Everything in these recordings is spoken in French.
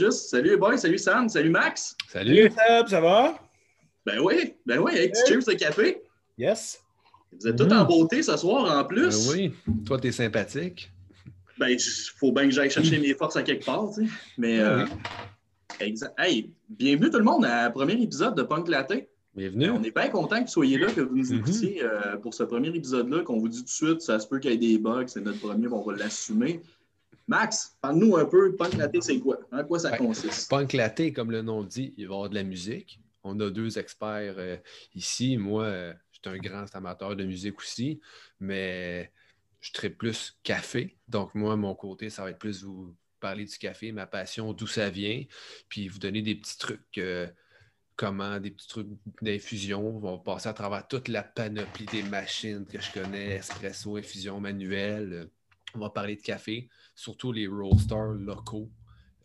Juste, salut boy, salut Sam, salut Max. Salut Seb, ça va? Ben oui, ben oui, avec petit cheers de café. Yes. Vous êtes tous en beauté ce soir en plus. Ben oui, toi t'es sympathique. Ben, il faut bien que j'aille chercher mes forces à quelque part, tu sais. Mais, Ben euh, exact. Hey, bienvenue tout le monde à premier épisode de Punk Laté. Bienvenue. On est bien content que vous soyez là, que vous nous Mhm. écoutiez euh, pour ce premier épisode-là, qu'on vous dit tout de suite, ça se peut qu'il y ait des bugs, c'est notre premier, on va l'assumer. Max, parle-nous un peu, Punk Laté, c'est quoi? En quoi ça Ouais. consiste? Punk laté, comme le nom dit, il va y avoir de la musique. On a deux experts euh, ici. Moi, euh, je suis un grand amateur de musique aussi, mais je traite plus café. Donc, moi, mon côté, ça va être plus vous parler du café, ma passion, d'où ça vient, puis vous donner des petits trucs. euh, comment des petits trucs d'infusion. On va passer à travers toute la panoplie des machines que je connais, espresso, infusion manuelle. On va parler de café, surtout les roasters locaux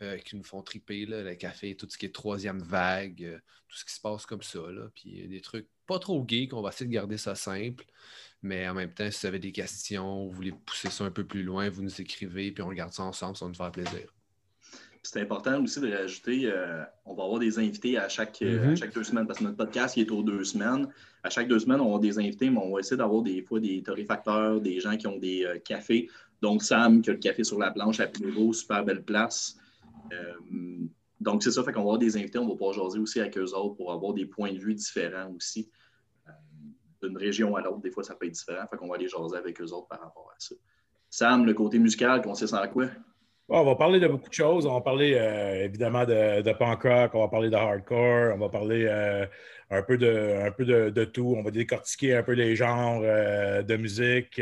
euh, qui nous font triper, là, le café, tout ce qui est troisième vague, euh, tout ce qui se passe comme ça. Là. Puis euh, des trucs pas trop gays, qu'on va essayer de garder ça simple. Mais en même temps, si vous avez des questions, vous voulez pousser ça un peu plus loin, vous nous écrivez, puis on regarde ça ensemble, ça va nous faire plaisir. C'est important aussi de rajouter, euh, on va avoir des invités à chaque, à chaque deux semaines, parce que notre podcast il est aux deux semaines. À chaque deux semaines, on va avoir des invités, mais on va essayer d'avoir des fois des torréfacteurs, des gens qui ont des euh, cafés. Donc, Sam, qui a le café sur la planche à Pléro, super belle place. Euh, donc, c'est ça, fait qu'on va avoir des invités, on va pouvoir jaser aussi avec eux autres pour avoir des points de vue différents aussi. Euh, D'une région à l'autre, des fois, ça peut être différent, fait qu'on va aller jaser avec eux autres par rapport à ça. Sam, le côté musical, consiste en quoi? Bon, on va parler de beaucoup de choses. On va parler euh, évidemment de, de punk rock, on va parler de hardcore, on va parler euh, un peu, de, tout. On va décortiquer un peu les genres euh, de musique.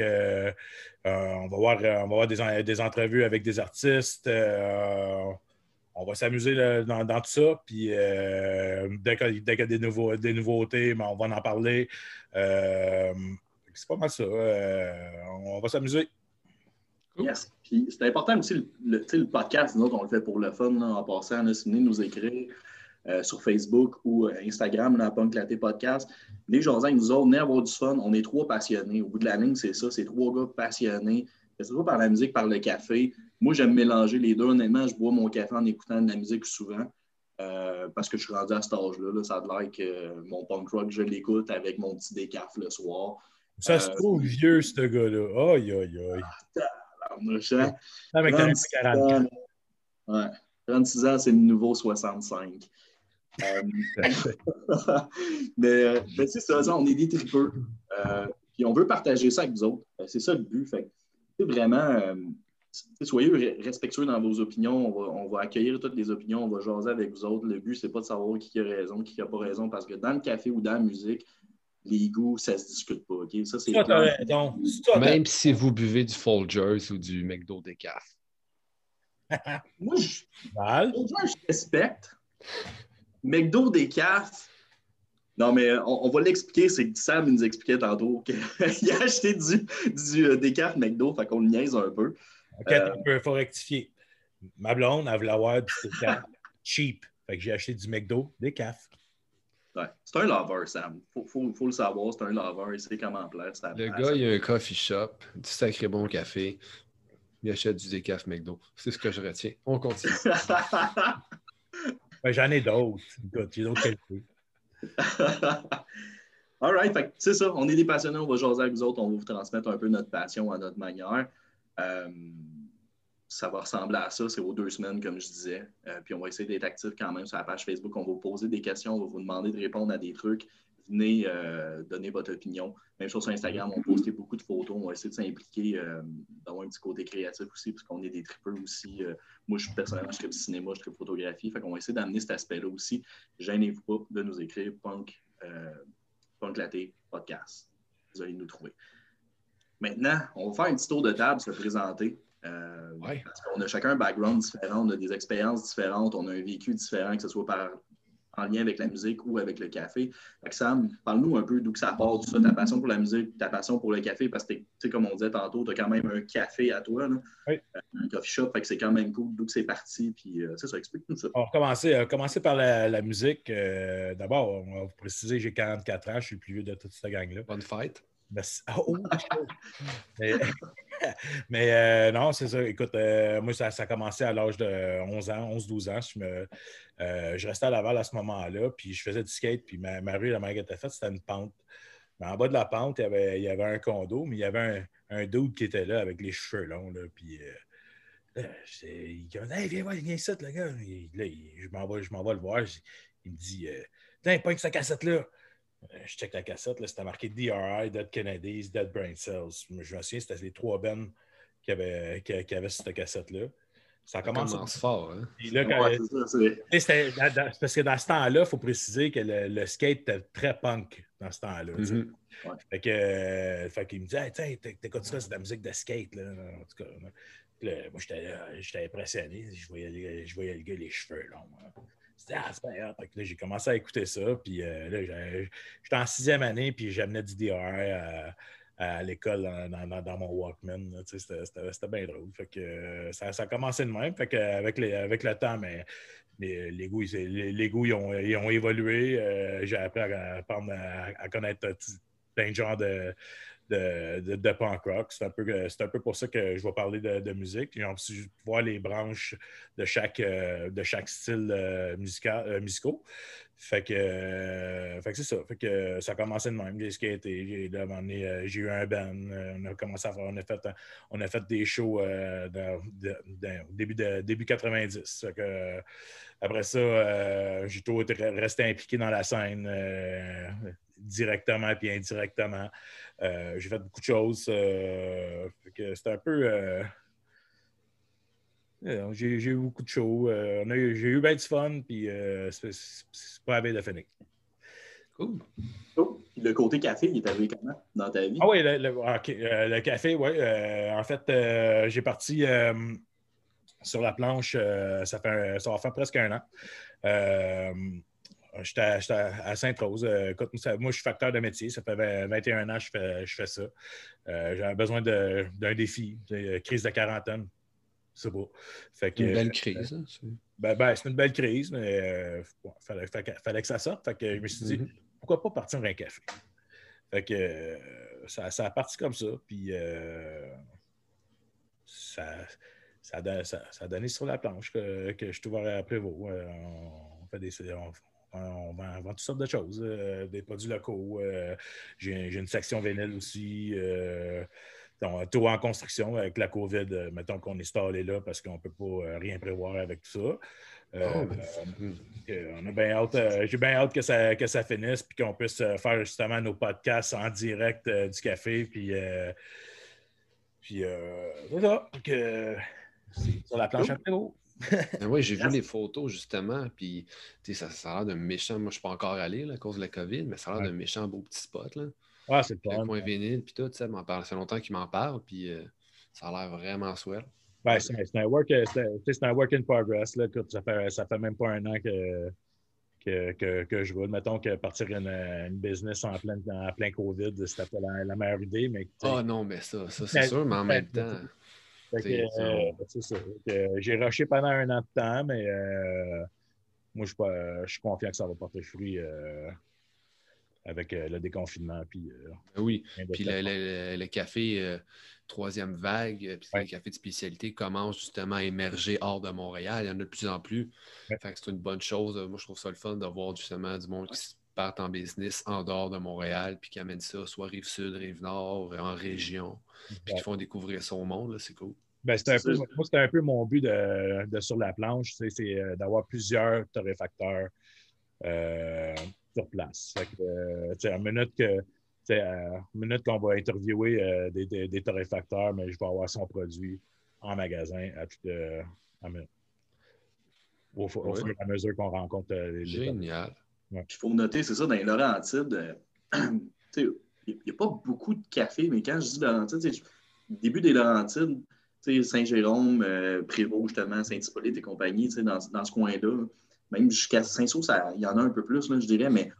On va voir, euh, on va voir des, des entrevues avec des artistes. On va s'amuser dans, tout ça. Puis dès qu'il y a des, nouveaux, nouveautés, ben, on va en parler. C'est pas mal ça. On va s'amuser. Yes. Puis c'est important aussi, le, podcast, nous autres, on le fait pour le fun, là, en passant, là, si vous venez nous écrire euh, sur Facebook ou euh, Instagram, là, Punk Laté Podcast. Les gens avec nous autres, venez avoir du fun. On est trois passionnés. Au bout de la ligne, c'est ça, c'est trois gars passionnés. Que ce soit par la musique, par le café. Moi, j'aime mélanger les deux. Honnêtement, je bois mon café en écoutant de la musique souvent. euh, parce que je suis rendu à cet âge-là. là. ça a l'air que euh, mon punk rock, je l'écoute avec mon petit décaf le soir. Ça se trouve vieux, ce gars-là. Aïe, aïe, aïe. Tabarnouche, hein? Avec ta 36 40 ans, ouais. 36 ans, c'est le nouveau 65. Euh, mais euh, mais c'est ça, on est des tripeux. Euh, puis on veut partager ça avec vous autres. Euh, c'est ça le but. Fait c'est vraiment, euh, soyez re- respectueux dans vos opinions. On va, on va accueillir toutes les opinions. On va jaser avec vous autres. Le but, c'est pas de savoir qui a raison, qui n'a pas raison, parce que dans le café ou dans la musique, les goûts, ça se discute pas. ok? Ça, c'est Toi, t'as clair. raison. Si toi, t'as- Même si vous buvez du Folgers ou du McDo décaf. Moi, je, respecte. McDo des cafes. Non, mais on, on va l'expliquer. C'est que Sam nous expliquait tantôt qu'il a acheté du, du euh, décaf McDo, fait qu'on le niaise un peu. OK, il faut rectifier. Ma blonde, elle voulait avoir du cheap. Fait que j'ai acheté du McDo, des cafes. Ouais. C'est un lover, Sam. Faut, faut, faut le savoir, c'est un lover. Il sait comment plaire. ça Le passe. gars, il a un coffee shop, du sacré bon café. Il achète du décaf McDo. C'est ce que je retiens. On continue. Ben, J'en ai d'autres. J'ai d'autres qualités. All right, fait que c'est ça. On est des passionnés, on va jaser avec vous autres, on va vous transmettre un peu notre passion à notre manière. Euh, ça va ressembler à ça, c'est aux deux semaines, comme je disais. Euh, puis on va essayer d'être actifs quand même sur la page Facebook. On va vous poser des questions, on va vous demander de répondre à des trucs. Venez euh, donner votre opinion. Même chose sur Instagram, on postait beaucoup de photos. On va essayer de s'impliquer, euh, d'avoir un petit côté créatif aussi, parce qu'on est des tripeux aussi. Euh, moi, je suis personnellement, je tripe cinéma, je tripe photographie. Fait qu'on va essayer d'amener cet aspect-là aussi. Gênez-vous pas de nous écrire punk, punk laté podcast. Vous allez nous trouver. Maintenant, on va faire un petit tour de table, se présenter. Euh, Ouais. Parce qu'on a chacun un background différent, on a des expériences différentes, on a un vécu différent, que ce soit par, en lien avec la musique ou avec le café. Fait que Sam, parle-nous un peu d'où que ça part, tout ça, ta passion pour la musique, ta passion pour le café, parce que, tu sais, comme on disait tantôt, tu as quand même un café à toi, là. Oui. Euh, un coffee shop, fait que c'est quand même cool d'où que c'est parti, puis euh, c'est ça, explique-nous ça. On va commencer, euh, commencer par la, la musique. Euh, D'abord, on va vous préciser, j'ai 44 ans, je suis le plus vieux de toute cette gang-là. Bonne fête. Oh, mais, euh, non, c'est ça. Écoute, euh, moi, ça, a commencé à l'âge de 11 ans, 11-12 ans. Je, me, euh, je restais à Laval à ce moment-là, puis je faisais du skate, puis ma, rue, la manière était faite, c'était une pente. Mais en bas de la pente, il y avait, il y avait un condo, mais il y avait un, un dude qui était là avec les cheveux longs, là, puis... il dit Hey, viens voir, viens ici, le gars. là, je m'en vais, le voir. Il me dit Tiens, pointe sa cassette-là. Euh, je check la cassette, c'était marqué DRI, Dead Kennedys, Dead Brain Cells. Je me souviens, c'était les trois bennes qui avaient, qui, cette cassette-là. Ça commence, fort. Hein? parce que dans ce temps-là, il faut préciser que le, skate était très punk dans ce temps-là. Mm-hmm. Fait que, euh, fait qu'il me dit hey, t'écoutes ça, c'est de la musique de skate. Là. En tout cas, moi, j'étais impressionné. Je voyais, je voyais le gars, les cheveux longs. Hein. Ah, là, j'ai commencé à écouter ça. Puis euh, là, j'étais en sixième année, puis j'amenais du DR à, l'école dans, mon Walkman. C'était bien drôle. Fait que, euh, ça, ça, a commencé de même. Fait que, avec, les, avec le temps, mais, les, goûts, les, goûts ils ont, ils ont évolué. Euh, j'ai appris à, à, connaître plein de genres de, de, de, punk rock. C'est un, peu, un peu pour ça que je vais parler de, musique. J'ai envie de voir les branches de chaque, euh, de chaque style euh, musical, euh. Fait que, fait que c'est ça. Fait que ça a commencé de même. J'ai j'ai eu un band. on a commencé on a fait, on a fait des shows dans, au début, de, début 90. que, après ça, j'ai toujours resté impliqué dans la scène directement et indirectement. Euh, j'ai fait beaucoup de choses. Euh, c'était un peu. Euh, j'ai, eu beaucoup de shows. j'ai eu bien du fun, puis c'est, pas à de finir. Cool. Le côté café, il est arrivé comment dans ta vie? Ah oui, le, café, oui. en fait, j'ai parti sur la planche, ça, fait, ça va faire presque un an. J'étais à, Sainte-Rose. Euh, moi, je suis facteur de métier. Ça fait 21 ans que je fais, ça. Euh, j'avais besoin d'un défi, euh, crise de quarantaine. C'est beau. Fait une belle crise. Hein, ben, ben, c'est une belle crise, mais il fallait, que ça sorte. Fait que je me suis dit, mm-hmm. pourquoi pas partir un café? Fait que ça, ça, a parti comme ça. Puis ça, ça, a donné sur la planche que, je suis ouvert à Prévost. on fait des, on vend, toutes sortes de choses, euh, des produits locaux. Euh, j'ai une section vénile aussi. Euh, tout en construction avec la COVID, mettons qu'on est stallé là parce qu'on ne peut pas rien prévoir avec tout ça. Oh, ben, j'ai bien hâte que ça, que ça finisse et qu'on puisse faire justement nos podcasts en direct du café. Puis, puis voilà. sur la planche à haut. Oui, j'ai vu les photos justement, puis ça, ça a l'air d'un méchant. Moi, je ne suis pas encore allé à cause de la COVID, mais ça a l'air d'un méchant beau petit spot. Là. Ah, c'est pas. point vinyle, puis tout, ça m'en Ça fait longtemps qu'il m'en parle, puis euh, ça a l'air vraiment swell. Ben, c'est un, work, un work in progress. Là. Ça, fait, ça fait même pas un an que, que, que, je roule. Mettons que partir une, une business en plein, en plein COVID, c'était pas la, la, meilleure idée. Mais, ah non, mais ça, ça c'est sûr, mais en même temps. Euh, ça. J'ai rushé pendant un an de temps, mais euh, moi, je, suis confiant que ça va porter fruit euh, avec le déconfinement. Puis, ben oui, puis le, café troisième vague, puis les cafés de spécialité commencent justement à émerger hors de Montréal. Il y en a de plus en plus. c'est une bonne chose. Moi, je trouve ça le fun de voir justement du monde qui part en business en dehors de Montréal, puis qui amène ça soit rive sud, rive nord, en région, puis qui font découvrir son monde. C'est cool. Ben, c'était un peu, moi, c'était un peu mon but de, sur la planche, c'est, euh, d'avoir plusieurs torréfacteurs euh, sur place. Euh, en minute que minute qu'on va interviewer des, torréfacteurs, mais je vais avoir son produit en magasin à toute minute. Au, fur et à mesure qu'on rencontre les Génial. Il faut noter, c'est ça, dans les Laurentides, il n'y a pas beaucoup de café, mais quand je dis Laurentides, début des Laurentides, Saint-Jérôme, euh, Prévost, justement, Saint-Hippolyte et compagnie, dans, dans ce coin-là. Même jusqu'à Saint-Saul, il y en a un peu plus, là, je dirais, mais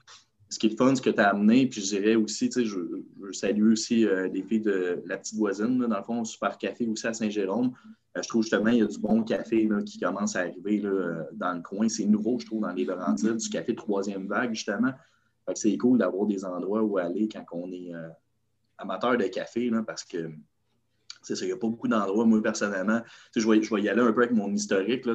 ce qui est le fun, ce que tu as amené, puis je dirais aussi, je, je salue aussi euh, les filles de la petite voisine, dans le fond, Super Café aussi à Saint-Jérôme. Euh, je trouve justement il y a du bon café là, qui commence à arriver là, dans le coin. C'est nouveau, je trouve, dans les Laurentides, du café troisième vague, justement. c'est cool d'avoir des endroits où aller quand on est amateur de café, là, parce que c'est ça, il n'y a pas beaucoup d'endroits, moi, personnellement. Je vais, je vais y aller un peu avec mon historique. Là,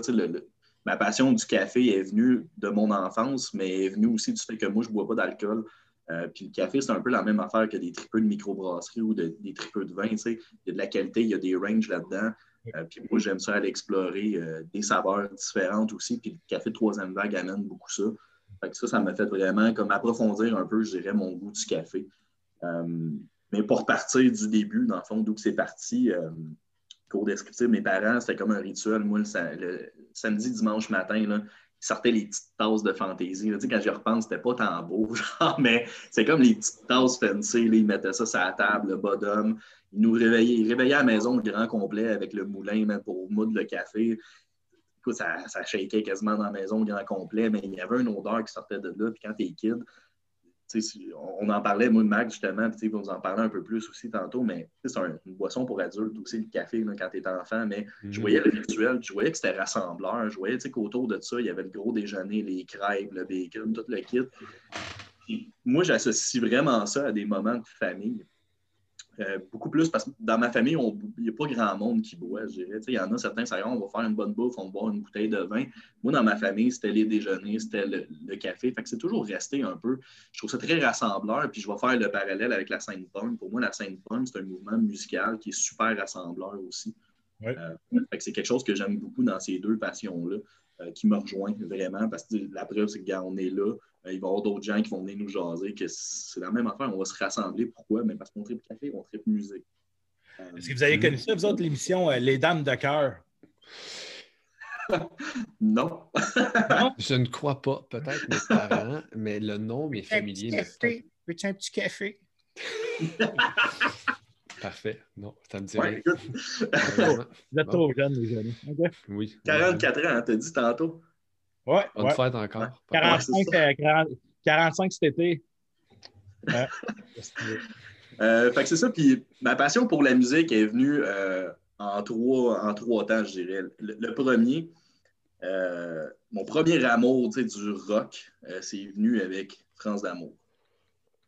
ma passion du café est venue de mon enfance, mais est venue aussi du fait que moi, je ne bois pas d'alcool. Euh, puis le café, c'est un peu la même affaire que des tripeux de microbrasserie ou des tripeux de vin. Il y a de la qualité, il y a des ranges là-dedans. Euh, puis moi, j'aime ça aller explorer euh, des saveurs différentes aussi. Puis le café de troisième vague amène beaucoup ça. Ça, ça m'a fait vraiment comme approfondir un peu, je dirais, mon goût du café. mais pour partir du début, dans le fond, d'où c'est parti, cours mes parents, c'était comme un rituel. Moi, le, samedi, dimanche matin, là, ils sortaient les petites tasses de fantaisie. Tu sais, quand j'y repense, c'était pas tant beau, genre, mais c'est comme les petites tasses fancy. Ils mettaient ça sur la table, le bottom. Ils nous réveillaient, ils réveillaient à la maison le grand complet avec le moulin même pour moudre le café. Écoute, ça, ça shakeait quasiment dans la maison le grand complet, mais il y avait une odeur qui sortait de là. Puis quand t'es kid, on en parlait, moi, Mac, justement, puis vous en parlez un peu plus aussi tantôt, mais c'est une boisson pour adultes aussi, le café, quand tu es enfant. Mais je mhm. voyais le rituel, je voyais que c'était rassembleur, je voyais qu'autour de ça, il y avait le gros déjeuner, les crêpes, le bacon, tout le kit. moi, j'associe vraiment ça à des moments de famille. Euh, beaucoup plus parce que dans ma famille, il n'y a pas grand monde qui boit, je dirais. Il y en a certains, ça on va faire une bonne bouffe, on va boire une bouteille de vin. Moi, dans ma famille, c'était les déjeuners, c'était le, café. Fait que c'est toujours resté un peu. Je trouve ça très rassembleur. Puis je vais faire le parallèle avec la scène punk. Pour moi, la scène punk, c'est un mouvement musical qui est super rassembleur aussi. Euh, c'est quelque chose que j'aime beaucoup dans ces deux passions-là, euh, qui me rejoignent vraiment. Parce que la preuve, c'est que on est là, il va y avoir d'autres gens qui vont venir nous jaser, que c'est la même affaire, on va se rassembler. Pourquoi? Mais parce qu'on tripe café, on tripe musique. Est-ce que vous avez connu ça, vous autres, l'émission Les Dames de cœur? non. Je ne crois pas. Peut-être mes parents, mais le nom m'est familier. Veux-tu un petit café? Parfait. Non, ça me dit ouais, Vous êtes trop jeune, les jeunes. Oui. 44 ans, hein, t'as dit tantôt. Ouais. Bonne ouais. fête encore. 45, 45 euh, cet été. euh, fait que c'est ça. Puis ma passion pour la musique est venue euh, en, trois, en trois temps, je dirais. Le, premier, euh, mon premier amour du rock, c'est venu avec France d'amour.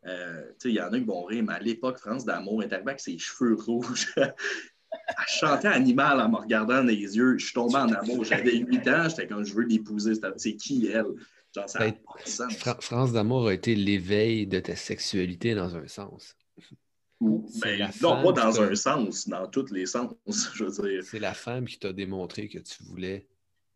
Euh, il y en a qui vont rire, mais à l'époque, France d'amour est arrivée avec ses cheveux rouges. Elle chantait Animal en me regardant dans les yeux. Je suis tombé en amour. J'avais 8 ans, j'étais comme je veux l'épouser. C'est qui elle? Genre, ça ben, France d'amour a été l'éveil de ta sexualité dans un sens. Ben, non, pas dans un sens, dans tous les sens, je veux dire. C'est la femme qui t'a démontré que tu voulais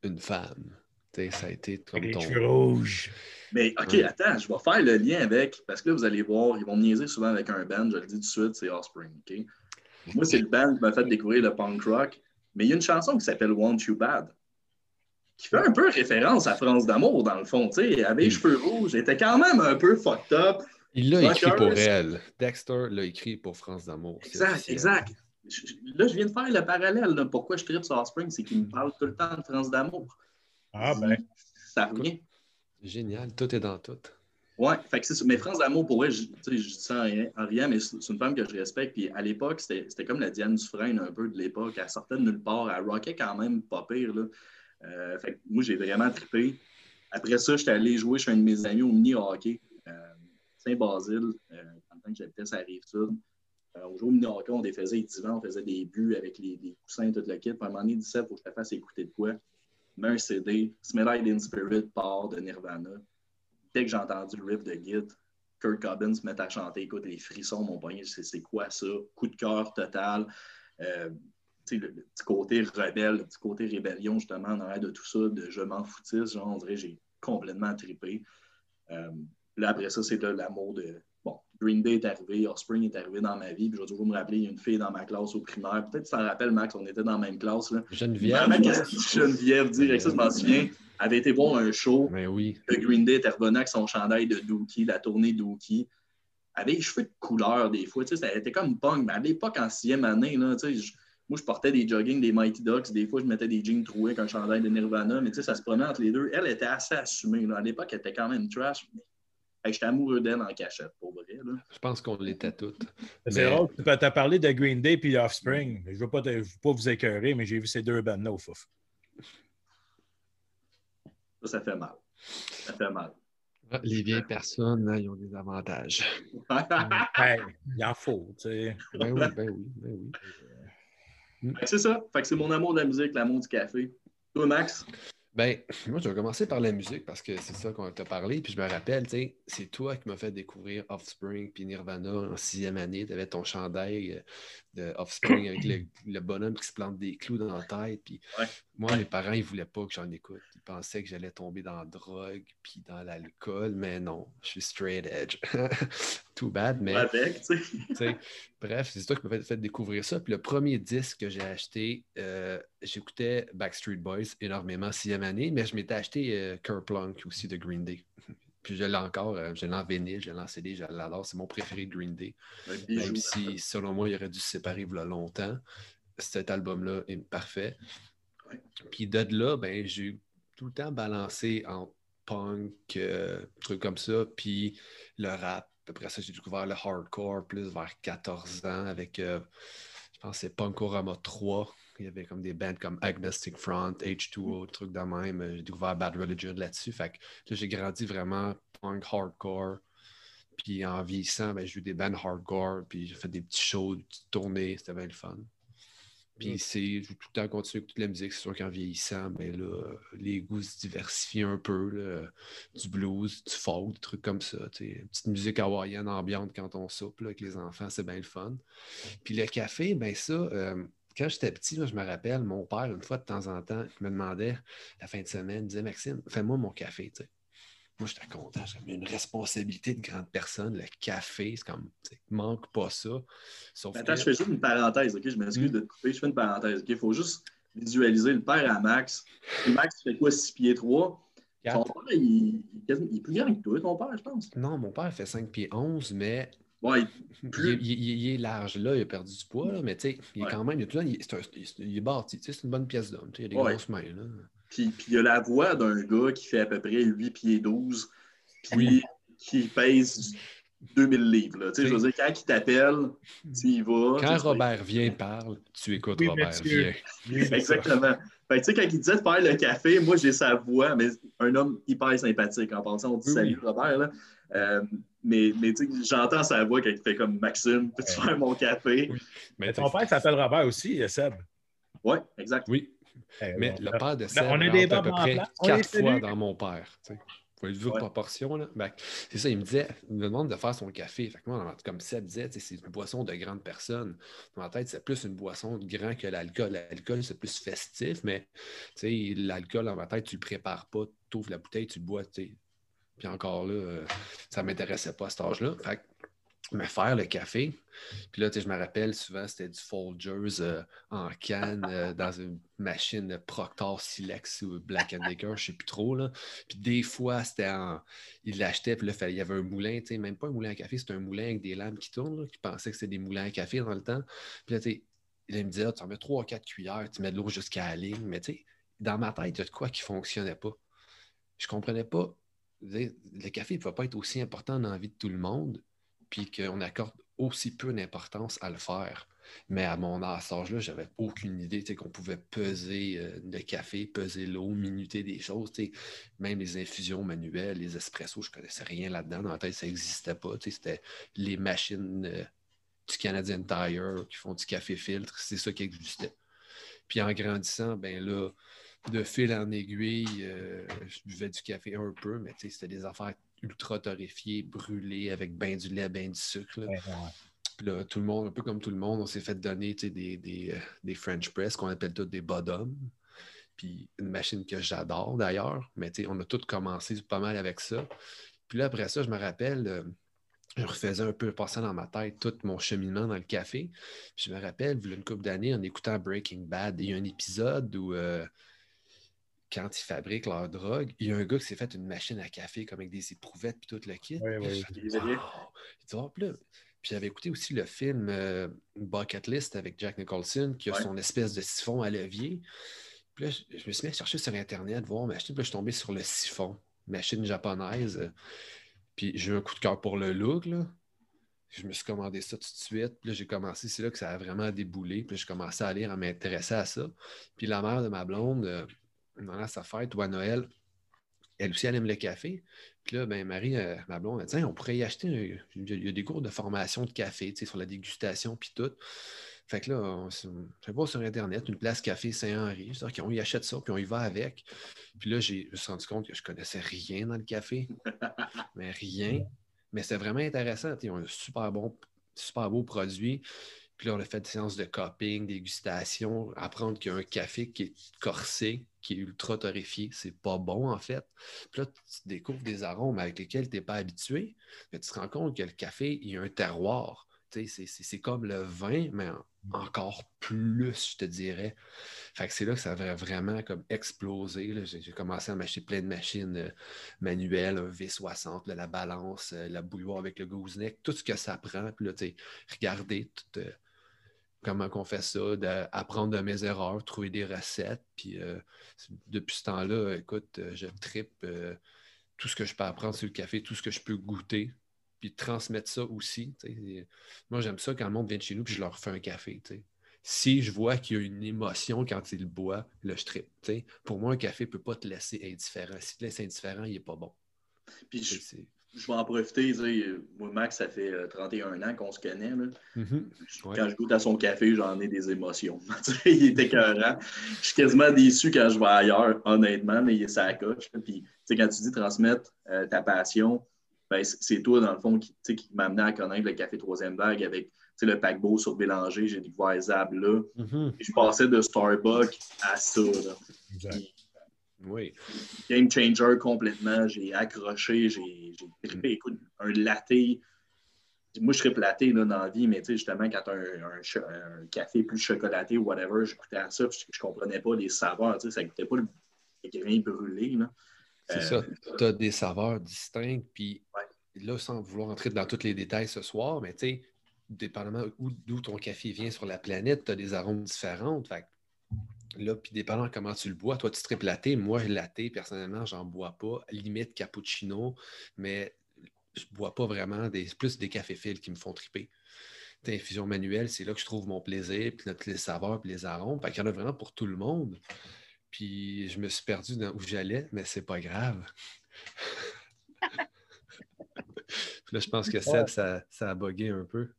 une femme. ça a été comme ton. rouges. Mais OK, attends, je vais faire le lien avec, parce que là, vous allez voir, ils vont me niaiser souvent avec un band, je le dis tout de suite, c'est Offspring. OK? Moi, c'est le band qui m'a fait découvrir le punk rock. Mais il y a une chanson qui s'appelle Want You Bad, qui fait un peu référence à France d'amour, dans le fond. Tu sais, avec les cheveux rouges, était quand même un peu fucked up. Il l'a écrit pour elle. Dexter l'a écrit pour France d'amour. Exact, exact. Là, je viens de faire le parallèle. Pourquoi je tripe sur Offspring, c'est qu'il me parle tout le temps de France d'amour. Ah ben. Ça revient. Génial, tout est dans tout. Oui, fait que c'est Mais France d'amour, pour vrai, je, je dis ça en rien, mais c'est une femme que je respecte. Puis à l'époque, c'était comme la Diane Dufresne un peu de l'époque. Elle sortait de nulle part. Elle rockait quand même pas pire. Là. Euh, fait que moi, j'ai vraiment trippé. Après ça, j'étais allé jouer chez un de mes amis au mini-hockey, euh, Saint-Basile, euh, pendant que j'habitais sur la Rive-Sud. on jouait au mini-hockey, on défaisait les divans, on faisait des buts avec les, coussins, tout le kit. À un moment donné, 17, il faut que je te fasse écouter de quoi mets un CD, Smell Like Spirit part de Nirvana. Dès que j'ai entendu le riff de Git, Kurt Cobain se met à chanter, écoute, les frissons, mon poignet, c'est quoi ça? Coup de cœur total. Euh, le, le, petit côté rebelle, le petit côté rébellion, justement, en arrière de tout ça, de je m'en foutisse, genre, on dirait j'ai complètement trippé. Euh, là, après ça, c'est l'amour de, Green Day est arrivé, Offspring est arrivé dans ma vie, puis je vais toujours me rappeler, il y a une fille dans ma classe au primaire. Peut-être que tu t'en rappelles, Max, on était dans la même classe. Là. Geneviève. Geneviève, direct, ça, je m'en souviens, avait été voir un show. Mais ben oui. Le Green Day était revenu avec son chandail de Dookie, la tournée Dookie. Avait les cheveux de couleur des fois, tu sais, ça était comme punk, mais à l'époque, en sixième année, là, tu sais, moi, je portais des jogging, des Mighty Ducks. Des fois, je mettais des jeans troués avec un chandail de Nirvana. Mais tu sais, ça se prenait entre les deux. Elle était assez assumée. Là. À l'époque, elle était quand même trash. J'étais amoureux d'elle en cachette, pour vrai. Je pense qu'on l'était toutes. C'est drôle, tu as parlé de Green Day et Offspring. Je ne veux, pas vous écœurer, mais j'ai vu ces deux bandes-là Ça, ça fait mal. Ça fait mal. Les vieilles personnes, hein, ils ont des avantages. Ben, il en faut, tu sais. Ben oui, ben oui, ben oui. Que c'est ça. Fait que c'est mon amour de la musique, l'amour du café. Toi, Max? Ben, moi, je vais commencer par la musique parce que c'est ça qu'on t'a parlé. Puis je me rappelle, tu sais, c'est toi qui m'as fait découvrir Offspring puis Nirvana en sixième année. Tu avais ton chandail euh, de Offspring avec le, le bonhomme qui se plante des clous dans la tête. Puis Ouais. moi, mes parents, ils voulaient pas que j'en écoute. Ils pensaient que j'allais tomber dans la drogue puis dans l'alcool. Mais non, je suis straight edge. Too bad, mais. Avec, tu sais. Bref, c'est toi qui m'as fait, découvrir ça. Puis le premier disque que j'ai acheté, euh, j'écoutais Backstreet Boys énormément, sixième année, mais je m'étais acheté euh, Kerplunk aussi de Green Day. Puis je l'ai encore, euh, je l'ai en vinyle, je l'ai en CD, je l'adore. C'est mon préféré de Green Day. Même si, selon moi, il aurait dû se séparer il y a longtemps. Cet album-là est parfait. Ouais. Puis de là, ben, j'ai tout le temps balancé en punk, euh, trucs comme ça, puis le rap. Après ça, j'ai découvert le hardcore plus vers 14 ans avec, euh, je pense c'est Punkorama 3. Il y avait comme des bands comme Agnostic Front, H2O, trucs de même. J'ai découvert Bad Religion là-dessus. Fait que là, j'ai grandi vraiment punk hardcore. Puis en vieillissant, ben, j'ai eu des bands hardcore, puis j'ai fait des petits shows, des petites tournées, c'était bien le fun. Puis Mm. c'est, j'ai tout le temps continué avec toute la musique. C'est sûr qu'en vieillissant, ben là, les goûts se diversifient un peu. là. Du blues, du folk, des trucs comme ça. Une petite musique hawaïenne ambiante quand on soupe là, avec les enfants, c'est bien le fun. Puis le café, ben ça, euh, quand j'étais petit, là, je me rappelle, mon père, une fois de temps en temps, il me demandait la fin de semaine, il disait Maxime, fais-moi mon café. Moi, j'étais content. J'avais une responsabilité de grande personne. Le café, c'est comme, manque pas ça. Sauf Attends, que- je fais juste une parenthèse, OK? Je m'excuse Mm. de te couper, je fais une parenthèse, OK? Il faut juste visualiser le père à Max. Max fait quoi, 6 pieds 3? Son Quatre. père, il, il- il est plus grand que toi, ton père, je pense. Non, mon père fait 5 pieds 11, mais Ouais, il, Plus- il- il- il est large là, il a perdu du poids, là, mais tu sais, il est Ouais. quand même, il est, tout le temps- il- c'est un- il- il est bâti, tu sais, c'est une bonne pièce d'homme, tu sais, il a des Ouais. grosses mains. Là. Puis, puis il a la voix d'un gars qui fait à peu près 8 pieds 12, puis Oui. qui pèse 2000 livres. Là. Tu sais, Je veux dire, quand il t'appelle, tu y vas. Quand Robert vient parle, tu écoutes Oui, Robert. Exactement. Fait que, tu sais, quand il disait de faire le café, moi, j'ai sa voix, mais un homme hyper sympathique. En pensant, on dit Oui, salut, Robert. Là. Euh, mais mais tu sais, j'entends sa voix quand il fait comme Maxime, peux-tu Ouais. faire mon café? Oui. Mais Mais ton père s'appelle Robert aussi, euh, Seb. Oui, exact. Oui, Eh, mais bon, le père de Seb on a des rentre à peu près quatre fois dans mon père. tu sais. Vous voyez vos Ouais. proportions, là? Ben, c'est ça, il me disait, il me demande de faire son café. Fait que moi, comme Seb disait, c'est une boisson de grande personne. Dans ma tête, c'est plus une boisson de grand que l'alcool. L'alcool, c'est plus festif, mais l'alcool, dans ma tête, tu le prépares pas, tu ouvres la bouteille, tu le bois, tu sais. Puis encore là, euh, ça ne m'intéressait pas à cet âge-là. Fait que, me faire le café. Puis là, je me rappelle souvent, c'était du Folgers euh, en canne euh, dans une machine Proctor Silex ou Black Decker, je ne sais plus trop. Là. Puis des fois, c'était en. Il l'achetait, puis là, il y avait un moulin, même pas un moulin à café, c'était un moulin avec des lames qui tournent, qui pensaient que c'était des moulins à café dans le temps. Puis là, tu il me disait, Ah, tu en mets trois ou quatre cuillères, tu mets de l'eau jusqu'à la ligne. Mais tu sais, dans ma tête, il y a de quoi qui ne fonctionnait pas. Je ne comprenais pas. Le café ne peut pas être aussi important dans la vie de tout le monde, puis qu'on accorde aussi peu d'importance à le faire. Mais à mon à cet âge-là, j'avais aucune idée qu'on pouvait peser euh, le café, peser l'eau, minuter des choses. Même les infusions manuelles, les espressos, je ne connaissais rien là-dedans. Dans la tête, ça n'existait pas. C'était les machines euh, du Canadian Tire qui font du café filtre. C'est ça qui existait. Puis en grandissant, ben là, de fil en aiguille, euh, je buvais du café un peu, mais c'était des affaires ultra torréfiées, brûlées, avec ben du lait, ben du sucre. là. Ouais, ouais. Puis là, tout le monde, un peu comme tout le monde, on s'est fait donner des, des, euh, des French press qu'on appelle tous des bottoms. Puis une machine que j'adore d'ailleurs, mais on a tous commencé pas mal avec ça. Puis là, après ça, je me rappelle, euh, je refaisais un peu passer dans ma tête tout mon cheminement dans le café. Puis je me rappelle, il y a une couple d'années, en écoutant Breaking Bad, il y a un épisode où, euh, quand ils fabriquent leur drogue, il y a un gars qui s'est fait une machine à café comme avec des éprouvettes puis tout le kit. Oui, Puis oui. Wow! Ah, puis là, puis j'avais écouté aussi le film euh, Bucket List avec Jack Nicholson, qui a Ouais. son espèce de siphon à levier. Puis là, je, je me suis mis à chercher sur Internet, voir machine. Puis là, je suis tombé sur le siphon, machine japonaise. euh, Puis j'ai eu un coup de cœur pour le look, là. Je me suis commandé ça tout de suite. Puis là, j'ai commencé, c'est là que ça a vraiment déboulé. Puis j'ai commencé à lire, à m'intéresser à ça. Puis la mère de ma blonde, pendant sa fête ou à Noël, elle aussi, elle aime le café. Puis là, ben, Marie, euh, ma blonde, elle dit on pourrait y acheter. un- Il y a des cours de formation de café, tu sais, sur la dégustation, puis tout. Fait que là, on, je voir sur Internet, une place café Saint-Henri. Je dis, OK, on y achète ça, puis on y va avec. Puis là, j'ai je me suis rendu compte que je connaissais rien dans le café. mais rien. Mais c'était vraiment intéressant. Ils ont un super bon, super beau produit. Puis là, on a fait des séances de cupping, dégustation, apprendre qu'il y a un café qui est corsé, qui est ultra torréfié. C'est pas bon, en fait. Puis là, tu découvres des arômes avec lesquels tu n'es pas habitué. Mais tu te rends compte que le café, il y a un terroir. C'est c'est- c'est comme le vin, mais en- encore plus, je te dirais. Fait que c'est là que ça avait vraiment comme explosé. là. J'ai commencé à m'acheter plein de machines euh, manuelles, un V60, là, la balance, euh, la bouilloire avec le gooseneck, tout ce que ça prend. Puis là, tu sais, regarder tout, euh, comment on fait ça, de- apprendre de mes erreurs, trouver des recettes. Puis euh, depuis ce temps-là, écoute, euh, je tripe euh, tout ce que je peux apprendre sur le café, tout ce que je peux goûter, puis transmettre ça aussi. Moi, j'aime ça quand le monde vient de chez nous, puis je leur fais un café. Si je vois qu'il y a une émotion quand il le boit, là, je tripe. Pour moi, un café ne peut pas te laisser indifférent. Si tu te laisses indifférent, il n'est pas bon. Puis je, je vais en profiter. Moi, Max, ça fait euh, 31 ans qu'on se connaît. là. Mhm. Ouais. Quand je goûte à son café, j'en ai des émotions. Il est écœurant. Je suis quasiment déçu quand je vais ailleurs, honnêtement, mais il est sa coche. Puis, quand tu dis transmettre euh, ta passion, ben, c'est toi, dans le fond, qui, qui m'a amené à connaître le café troisième vague avec le paquebot sur Bélanger. J'ai découvert Zab là. Mhm. Puis je passais de Starbucks à ça. là. Exact. Puis, Oui. game changer complètement. J'ai accroché, j'ai trippé. Écoute, un latte. Moi, je tripe latte là, dans la vie, mais tu sais, justement, quand tu as un, un un café plus chocolaté ou whatever, j'écoutais à ça, puis je, je comprenais pas les saveurs. Tu sais, ça goûtait pas le, grain brûlé. Là. C'est Euh, ça. Tu as des saveurs distinctes. Puis Ouais. là, sans vouloir entrer dans tous les détails ce soir, mais tu sais, dépendamment où- d'où ton café vient sur la planète, tu as des arômes différents. Fait là, puis dépendant comment tu le bois, toi, tu tripes latte. Moi, latte, personnellement, j'en bois pas. Limite cappuccino, mais je bois pas vraiment des plus des cafés fils qui me font triper. Infusion manuelle, c'est là que je trouve mon plaisir, puis les saveurs, puis les arômes. Fait qu'il y en a vraiment pour tout le monde. Puis je me suis perdu dans où j'allais, mais c'est pas grave. Là, je pense que Seb, ça, ça a bugué un peu.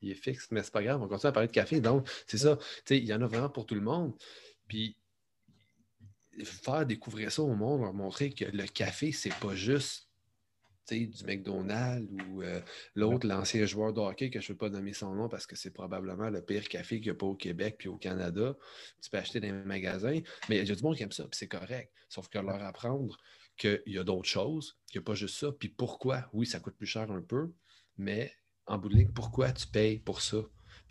Il est fixe, mais c'est pas grave, on continue à parler de café. Donc, c'est ça. Il y en a vraiment pour tout le monde. Puis faire découvrir ça au monde, leur montrer que le café, c'est pas juste du McDonald's ou euh, l'autre, l'ancien joueur de hockey, que je ne veux pas nommer son nom parce que c'est probablement le pire café qu'il n'y a pas au Québec puis au Canada. Tu peux acheter dans les magasins, mais il y a du monde qui aime ça, puis c'est correct. Sauf que leur apprendre qu'il y a d'autres choses, qu'il n'y a pas juste ça, puis pourquoi? Oui, ça coûte plus cher un peu, mais en bout de ligne, pourquoi tu payes pour ça?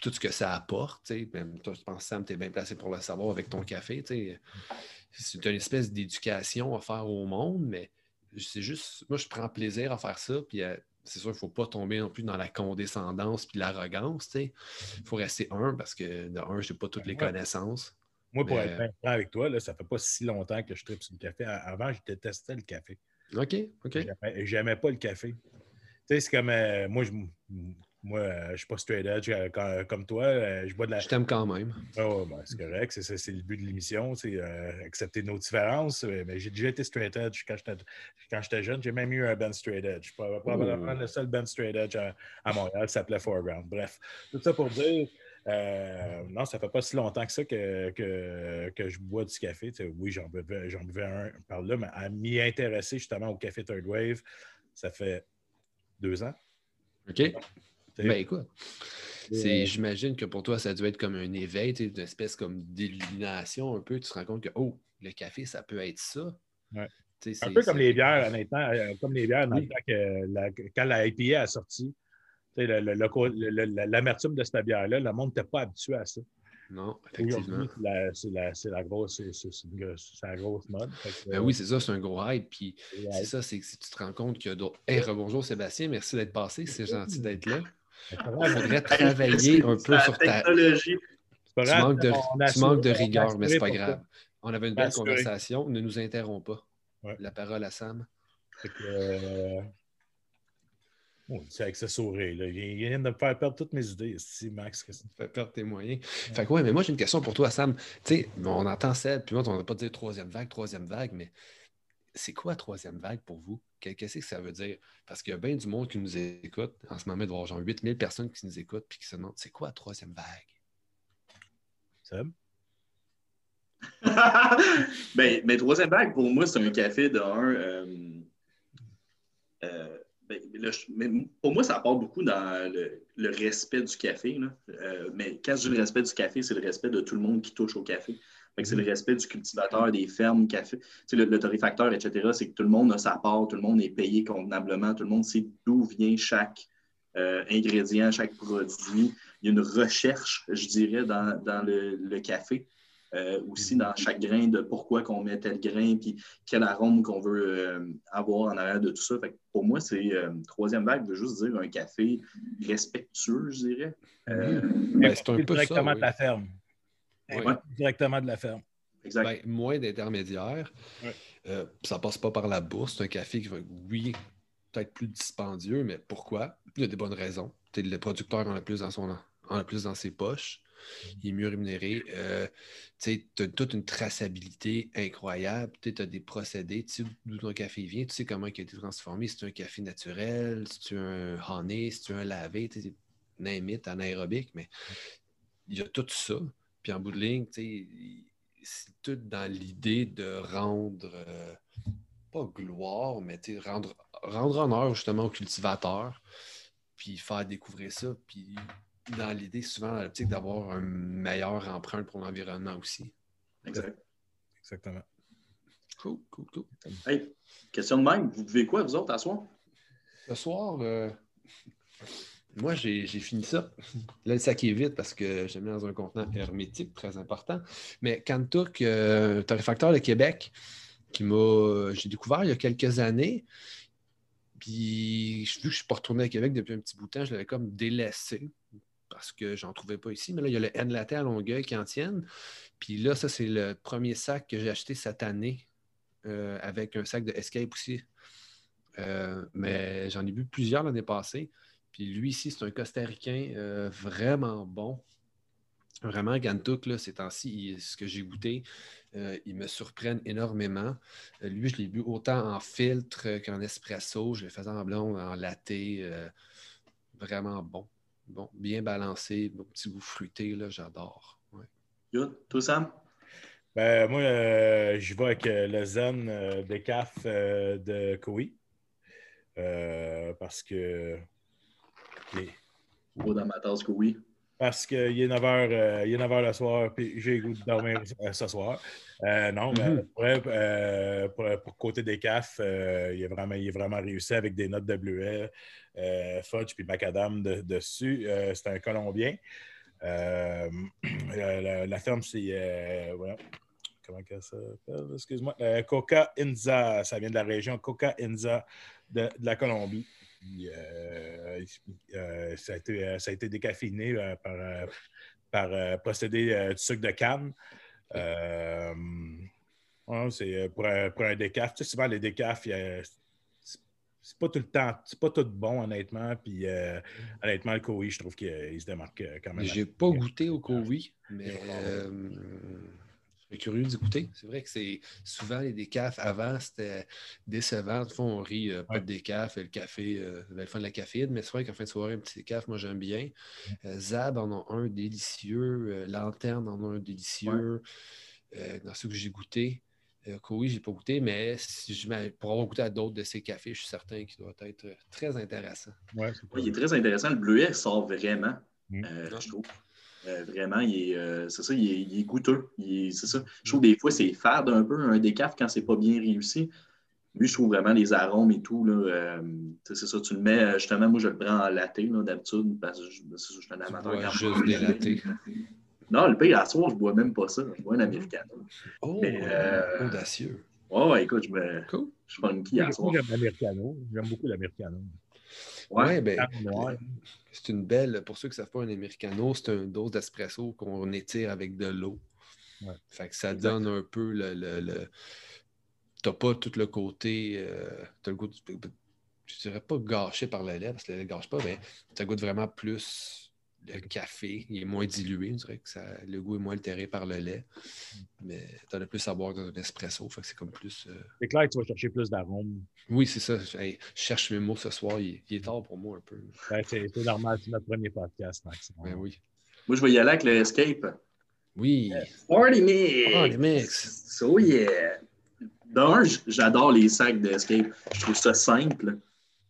Tout ce que ça apporte, même toi, je pense, Sam, tu es bien placé pour le savoir avec ton café. C'est une espèce d'éducation à faire au monde, mais c'est juste, moi, je prends plaisir à faire ça, puis euh, c'est sûr qu'il ne faut pas tomber non plus dans la condescendance puis l'arrogance. Il faut rester un parce que, de un, je n'ai pas toutes les Ouais. connaissances. Moi, pour Mais- être bien franc avec toi, là, ça fait pas si longtemps que je tripe sur le café. Avant, je détestais le café. OK, OK. J'aimais- J'aimais pas le café. Tu sais, c'est comme. euh, moi, je moi, euh, je suis pas straight edge euh, comme, comme toi. euh, je bois de la. Je t'aime quand même. Oh, ben, c'est correct. C'est, le but de l'émission, c'est euh, accepter nos différences. euh, Mais j'ai déjà été straight edge quand j'étais, jeune. J'ai même eu un band straight edge. Proba- Probablement le seul band straight edge à, à Montréal qui s'appelait Foreground. Bref, tout ça pour dire. euh, non, ça fait pas si longtemps que ça que, que, que je bois du café. Tu sais, oui, j'en buvais, j'en buvais un par là, mais à m'y intéresser justement au café Third Wave, ça fait deux ans. OK? Ben écoute, c'est, euh, j'imagine que pour toi, ça a dû être comme un éveil, tu sais, une espèce comme d'illumination un peu. Tu te rends compte que, oh, le café, ça peut être ça. Ouais. Un peu comme les bières, honnêtement, euh, comme les bières Oui. que la- quand la IPA a sorti, tu sais, le- le- le co- le- le- l'amertume de cette bière-là, le monde n'était pas habitué à ça. Non, effectivement. C'est la- c'est la, c'est la grosse, c'est- grosse- c'est la grosse mode. Que, Ben oui, c'est ça, c'est un gros hype. Puis c'est ça, c'est que si tu te rends compte qu'il y a d'autres. Hey, rebonjour Sébastien, merci d'être passé, c'est gentil d'être là. C'est Il faudrait travailler un peu sur ta. technologie. c'est Tu grave, manques de, tu manques de rigueur, mais c'est pas grave. On avait une belle assuré. conversation, ne nous interromps pas. Ouais. La parole à Sam. ça. Fait que, euh, oh, c'est avec ce sourire. Là. Il vient de me faire perdre toutes mes idées. Si, Max, que- Fait perdre tes moyens. Fait que ouais, mais moi j'ai une question pour toi, Sam. Tu sais, on entend Seb, puis moi, on n'a pas dire troisième vague, troisième vague, mais c'est quoi la troisième vague pour vous? Qu'est-ce que ça veut dire? Parce qu'il y a bien du monde qui nous écoute. En ce moment, il doit y avoir genre 8000 personnes qui nous écoutent et qui se demandent c'est quoi la troisième vague? Seb? ben, mais troisième vague, pour moi, c'est un café de un. euh, euh, ben, mais pour moi, ça part beaucoup dans le, le respect du café. là. Euh, mais quand je dis le respect du café, c'est le respect de tout le monde qui touche au café. Fait que c'est le respect du cultivateur, des fermes, café. Tu sais, le, le torréfacteur, etc., c'est que tout le monde a sa part, tout le monde est payé convenablement, tout le monde sait d'où vient chaque euh, ingrédient, chaque produit. Il y a une recherche, je dirais, dans, dans le, le café. Euh, aussi dans chaque grain de pourquoi qu'on met tel grain, puis quel arôme qu'on veut euh, avoir en arrière de tout ça. Fait que pour moi, c'est euh, troisième vague veut juste dire un café respectueux, je dirais. Euh, Ben, c'est un peu ça. directement oui. de la ferme. Directement de la ferme. exact. Ben, moins d'intermédiaires. Ouais. Euh, ça passe pas par la bourse. C'est un café qui va, oui, peut-être plus dispendieux, mais pourquoi? Il y a des bonnes raisons. Le producteur en a plus dans, son, en a plus dans ses poches. Il est mieux rémunéré. Euh, tu as toute une traçabilité incroyable. Tu as des procédés. Tu sais d'où ton café vient. Tu sais comment il a été transformé. Si tu un café naturel, si tu un honey, si tu un lavé, tu sais, anaérobique, mais il y a tout ça. Puis en bout de ligne, c'est tout dans l'idée de rendre, euh, pas gloire, mais rendre, rendre honneur justement aux cultivateurs, puis faire découvrir ça, puis dans l'idée souvent dans l'optique d'avoir un meilleur empreinte pour l'environnement aussi. exact. Exactement. Cool, cool, cool. Hey, question de même, vous buvez quoi, vous autres, à soir? Ce soir, euh, moi, j'ai fini ça. Là, le sac est vide parce que j'ai mis dans un contenant hermétique, très important. Mais Cantouk, euh, torréfacteur de Québec, qui m'a. J'ai découvert il y a quelques années. Puis, vu que je ne suis pas retourné à Québec depuis un petit bout de temps, je l'avais comme délaissé parce que j'en trouvais pas ici. Mais là, il y a le N Latte à Longueuil qui en tiennent. Puis là, ça, c'est le premier sac que j'ai acheté cette année euh, avec un sac de Escape aussi. Euh, mais j'en ai vu plusieurs l'année passée. Puis lui ici, c'est un Costaricain euh, vraiment bon. Vraiment, Gantouk, là, ces temps-ci, ce que j'ai goûté, euh, ils me surprennent énormément. Euh, lui, je l'ai bu autant en filtre qu'en espresso. Je le faisais en blond, en latte. euh, vraiment bon. Bon, bien balancé, bon petit goût fruité, là, j'adore. Ouais. Good. Toi, Sam? Ben, moi, euh, j'y vais avec le Zen euh, Decaf euh, de Koei. Euh, parce que. Pas dans ma tasse que oui. Parce qu'il est 9h, il est 9 heures le soir, puis j'ai le goût de dormir euh, ce soir. Euh, non, mais Mhm. pour, vrai, euh, pour, pour côté des CAF, euh, il, est vraiment, il est vraiment réussi avec des notes de bleuet, euh, fudge puis macadam de- dessus. Euh, c'est un Colombien. Euh, la, ferme, c'est. euh, comment ça s'appelle? Excuse-moi. Euh, Coca Inza. Ça vient de la région Coca Inza de, de la Colombie. Puis, euh, euh, ça, a été, euh, ça a été décaféiné par, par procédé du sucre de canne. Ouais, c'est pour, un- pour un décaf. Tu sais, souvent, les a- c'est pas tout le temps, c'est pas tout bon, honnêtement. Puis, euh, honnêtement, le Koei, je trouve qu'il il se démarque quand même. J'ai pas goûté au Kowi, mais euh, serais curieux d'y goûter. C'est vrai que c'est souvent les décafs avant, c'était décevant. Des fois, on rit euh, pas de décaf, le café, euh, le fun de la caféine, mais c'est vrai qu'en fin de soirée, un petit décaf, moi j'aime bien. Euh, Zab en a un délicieux, euh, Lanterne en a un délicieux. Euh, dans ceux que j'ai goûté. Je n'ai pas goûté, mais si je m'a- pour avoir goûté à d'autres de ces cafés, je suis certain qu'il doit être très intéressant. Ouais, Oui, il est très intéressant. Le bleuet sort vraiment, Mm. euh, Ah. je trouve. Euh, vraiment, il est, euh, c'est ça, il est, il est goûteux. Il est- c'est ça. Je trouve des fois, c'est fade un peu, un décaf, quand c'est pas bien réussi. Lui, je trouve vraiment les arômes et tout. Là, euh, tu c'est ça, tu le mets, justement, moi, je le prends en latte, là, d'habitude, parce que je, c'est ça, je suis un Tu amateur. bois quand juste des lattés. Non, le pire, à soir, je bois même pas ça. Je bois un americano. Oh, Mais, euh, audacieux. Ouais, ouais, écoute, je me. Cool. Je suis funky à Moi, soir. j'aime l'Americano. J'aime beaucoup l'Americano. Ouais. Ouais, ben, c'est une belle, pour ceux qui ne savent pas, un americano, c'est une dose d'espresso qu'on étire avec de l'eau. Ouais. Fait que ça donne un peu le. le, le- T'as pas tout le côté. euh, t'as le goût. Je dirais pas gâché par le lait, parce que le lait ne gâche pas, mais t'as le goût de vraiment plus le café, il est moins dilué, on dirait que ça, le goût est moins altéré par le lait. Mais tu as plus à boire dans un espresso, fait que c'est comme plus. euh, C'est clair que tu vas chercher plus d'arômes. Oui, c'est ça. Hey, je cherche mes mots ce soir, il, il est tard pour moi un peu. Ben, c'est c'est normal, c'est notre premier podcast, Max. Ben oui. Moi, je vais y aller avec le Escape. Oui. Party Mix! Party Mix. So yeah! D'un, j'adore les sacs d'Escape. Je trouve ça simple.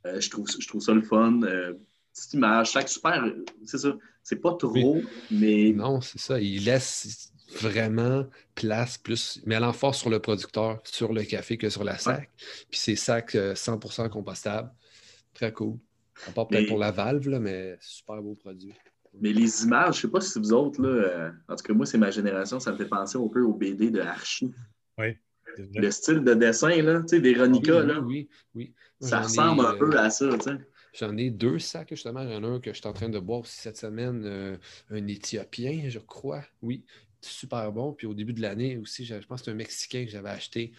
Euh, je, trouve, je trouve ça le fun. Euh, petite image, sac super. C'est ça. C'est pas trop, mais Non, c'est ça. Il laisse vraiment place plus, mais l'emphase sur le producteur, sur le café que sur la sac. Puis c'est sacs euh, 100% compostables. Très cool. À part peut-être Mais- pour la valve, là, mais super beau produit. Mais les images, je sais pas si vous autres, là, euh, en tout cas, moi, c'est ma génération, ça me fait penser un peu au BD de Archie. Vrai. Le style de dessin, là, tu sais, Véronica, oui, là, oui, oui. Ça ai, ressemble un euh, peu à ça, tu sais. J'en ai deux sacs, justement. Il y en a un que je suis en train de boire aussi cette semaine, euh, un Éthiopien, je crois. Oui, super bon. Puis au début de l'année aussi, je je pense que c'est un Mexicain que j'avais acheté.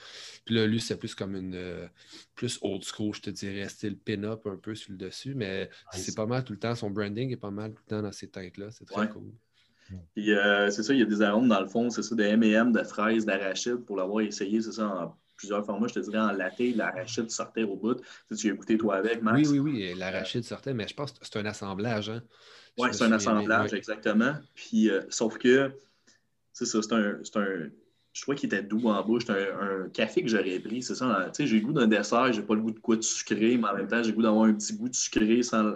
Puis là, lui, c'est plus comme une. euh, plus old school, je te dirais, style pin-up un peu sur le dessus. Mais Nice. c'est pas mal tout le temps. Son branding est pas mal tout le temps dans ces teintes-là. C'est très Ouais. cool. Puis euh, c'est ça, il y a des arômes dans le fond, c'est ça, de M&M, de fraises, d'arachide, pour l'avoir essayé, c'est ça, en plusieurs formats, je te dirais en latte, l'arachide sortait au bout. Tu, tu as goûté toi avec, Max? Oui, oui, oui. L'arachide sortait, mais je pense que c'est un assemblage. Hein? Oui, c'est un assemblage, exactement. Puis, euh, sauf que, c'est ça, c'est un, un- Je trouvais qu'il était doux en bouche. C'est un, un café que j'aurais pris, c'est ça. Tu sais, j'ai le goût d'un dessert, j'ai pas le goût de quoi de sucré, mais en même temps, j'ai le goût d'avoir un petit goût de sucré sans,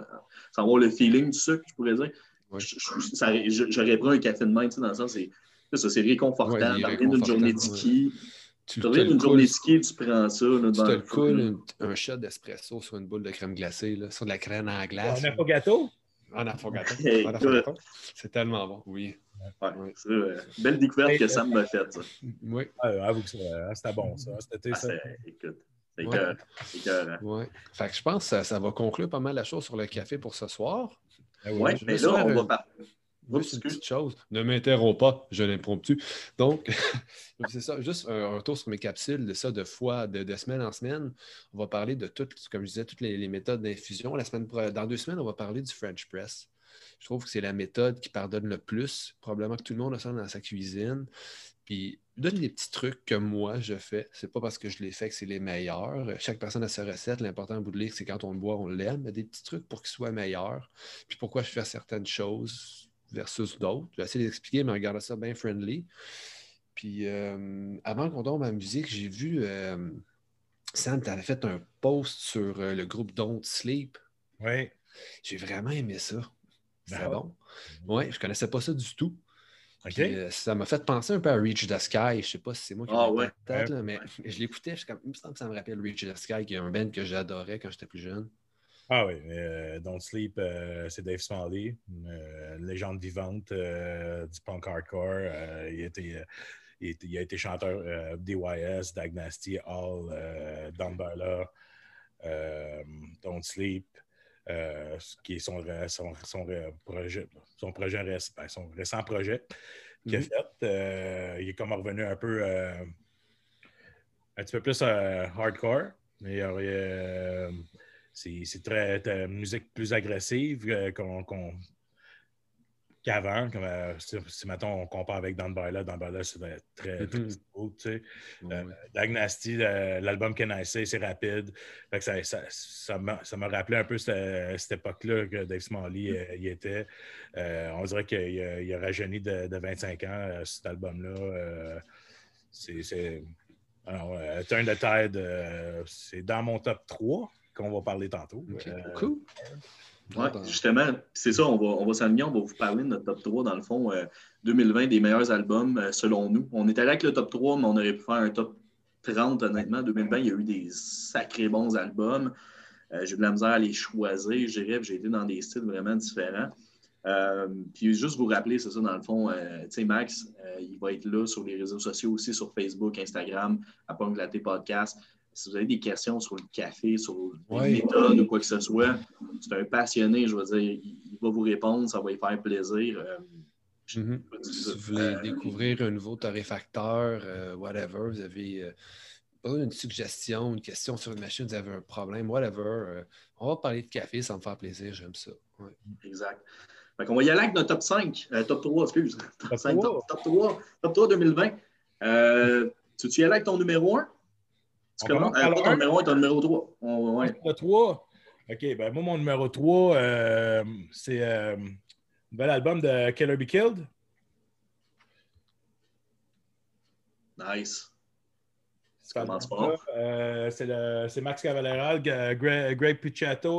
sans avoir le feeling du sucre, je pourrais dire. Ouais. J'aurais pris un café de même, tu sais, dans le sens, c'est c'est ça, c'est réconfortant. Ouais, d'une journée de réconfortant, ski, tu te reviens le d'une coules- journée de ski, tu prends ça. Là, Tu te le coules un, un shot d'espresso sur une boule de crème glacée, là, sur de la crème en glace. On n'a pas gâteau? En affogato. Hey, En affogato. C'est tellement bon, oui. Ouais, Ouais. euh, belle découverte Hey, que euh, Sam m'a faite, ça. Oui, Ah, avoue que ça, hein, c'était bon, ça. C'était Ah, ça. c'est- écoute, c'est Ouais. oui. Fait que je pense que ça, ça va conclure pas mal la chose sur le café pour ce soir. Ah oui. Ouais, mais là, on va parler. Juste une petite chose. Ne m'interromps pas, je l'impromptu. Donc, c'est ça, juste un retour sur mes capsules de ça de fois, de, de semaine en semaine. On va parler de toutes, comme je disais, toutes les, les méthodes d'infusion. La semaine, dans deux semaines, on va parler du French Press. Je trouve que c'est la méthode qui pardonne le plus. Probablement que tout le monde a ça dans sa cuisine. Puis, donne des petits trucs que moi, je fais. C'est pas parce que je les fais que c'est les meilleurs. Chaque personne a sa recette. L'important au bout de lire, c'est quand on le boit, on l'aime. Mais des petits trucs pour qu'il soit meilleur. Puis pourquoi je fais certaines choses versus d'autres. Je vais essayer d'expliquer, mais regardez ça bien friendly. Puis euh, avant qu'on tombe à la musique, j'ai vu euh, Sam, tu avais fait un post sur euh, le groupe Don't Sleep. Oui. J'ai vraiment aimé ça. C'est Ah. bon. Oui, je connaissais pas ça du tout. Puis, euh, ça m'a fait penser un peu à Reach the Sky. Je sais pas si c'est moi qui Ah l'ai ouais. tête, là, mais je l'écoutais. je suis comme, Il me semble que ça me rappelle Reach the Sky, qui est un band que j'adorais quand j'étais plus jeune. Ah oui, euh, Don't Sleep, euh, c'est Dave Smalley, euh, légende vivante euh, du punk hardcore. Euh, il, a été, il, a été- il a été chanteur DYS, Dagnasty, Hall, euh, Don't Sleep, qui est son, son, son projet, son projet réc- ben, son récent projet qu'il a Mhm. fait. Il est comme revenu un peu un petit peu plus hardcore. Mais c'est très, très musique plus agressive euh, qu'on- qu'avant. Comme, euh, si, si, mettons, on compare avec Dan Barla, Dan Barla, c'est très, très Mhm. smooth, tu sais. Dagnasty, euh, l'album Can I Say, c'est rapide. Fait que ça, ça, ça m'a ça m'a rappelé un peu cette, cette époque-là que Dave Smalley euh, y était. Euh, on dirait qu'il a, il a rajeuni de, de 25 ans, cet album-là. C'est. Turn the Tide, c'est dans mon top 3 qu'on va parler tantôt. Ok, Euh, Cool. Ouais, Bon, justement, c'est ça, on va, on va s'aligner, on va vous parler de notre top 3, dans le fond, euh, 2020 des meilleurs albums euh, selon nous. On est allé avec le top 3, mais on aurait pu faire un top 30, honnêtement. 2020, il y a eu des sacrés bons albums. Euh, j'ai eu de la misère à les choisir, je dirais, puis j'ai été dans des styles vraiment différents. Euh, puis juste vous rappeler, c'est ça, dans le fond, euh, tu sais, Max, euh, il va être là sur les réseaux sociaux aussi, sur Facebook, Instagram, à Punk Latte Podcast. Si vous avez des questions sur le café, sur les Ouais. méthodes ou quoi que ce soit, c'est un passionné, je veux dire, il, va vous répondre, ça va lui faire plaisir. Euh, Mhm. Si vous voulez euh, découvrir un nouveau torréfacteur, euh, whatever, vous avez d'une suggestion, une question sur une machine, vous avez un problème, whatever, on va parler de café, ça me fait plaisir, j'aime ça. Ouais. Exact. Fait qu'on va y aller avec notre top 5, euh, top 3, excuse. Top, Top 5, 3. top, top 3, top 3 2020. Euh, tu tu y aller avec ton numéro 1? Tu commences, le pas ton numéro 1, ton numéro 3. On- ouais. Le 3. OK, ben moi, mon numéro 3, euh, c'est euh, un nouvel album de Killer Be Killed. Nice. Album-là, euh, c'est c'est Max Cavalera, G- Greg, Greg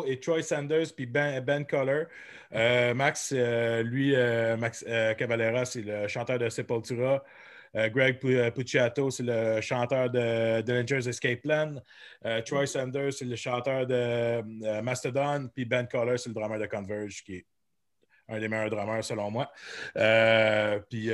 et Troy Sanders, puis Ben, ben Collar. Euh, Max, euh, lui, euh, Max euh, Cavalera, c'est le chanteur de Sepultura. Euh, Greg euh, Puciato, c'est le chanteur de Dillinger's Escape Plan. Euh, Troy Sanders, c'est le chanteur de Mastodon. Puis Ben Collar, c'est le drummer de Converge, qui est un des meilleurs drummers selon moi. Puis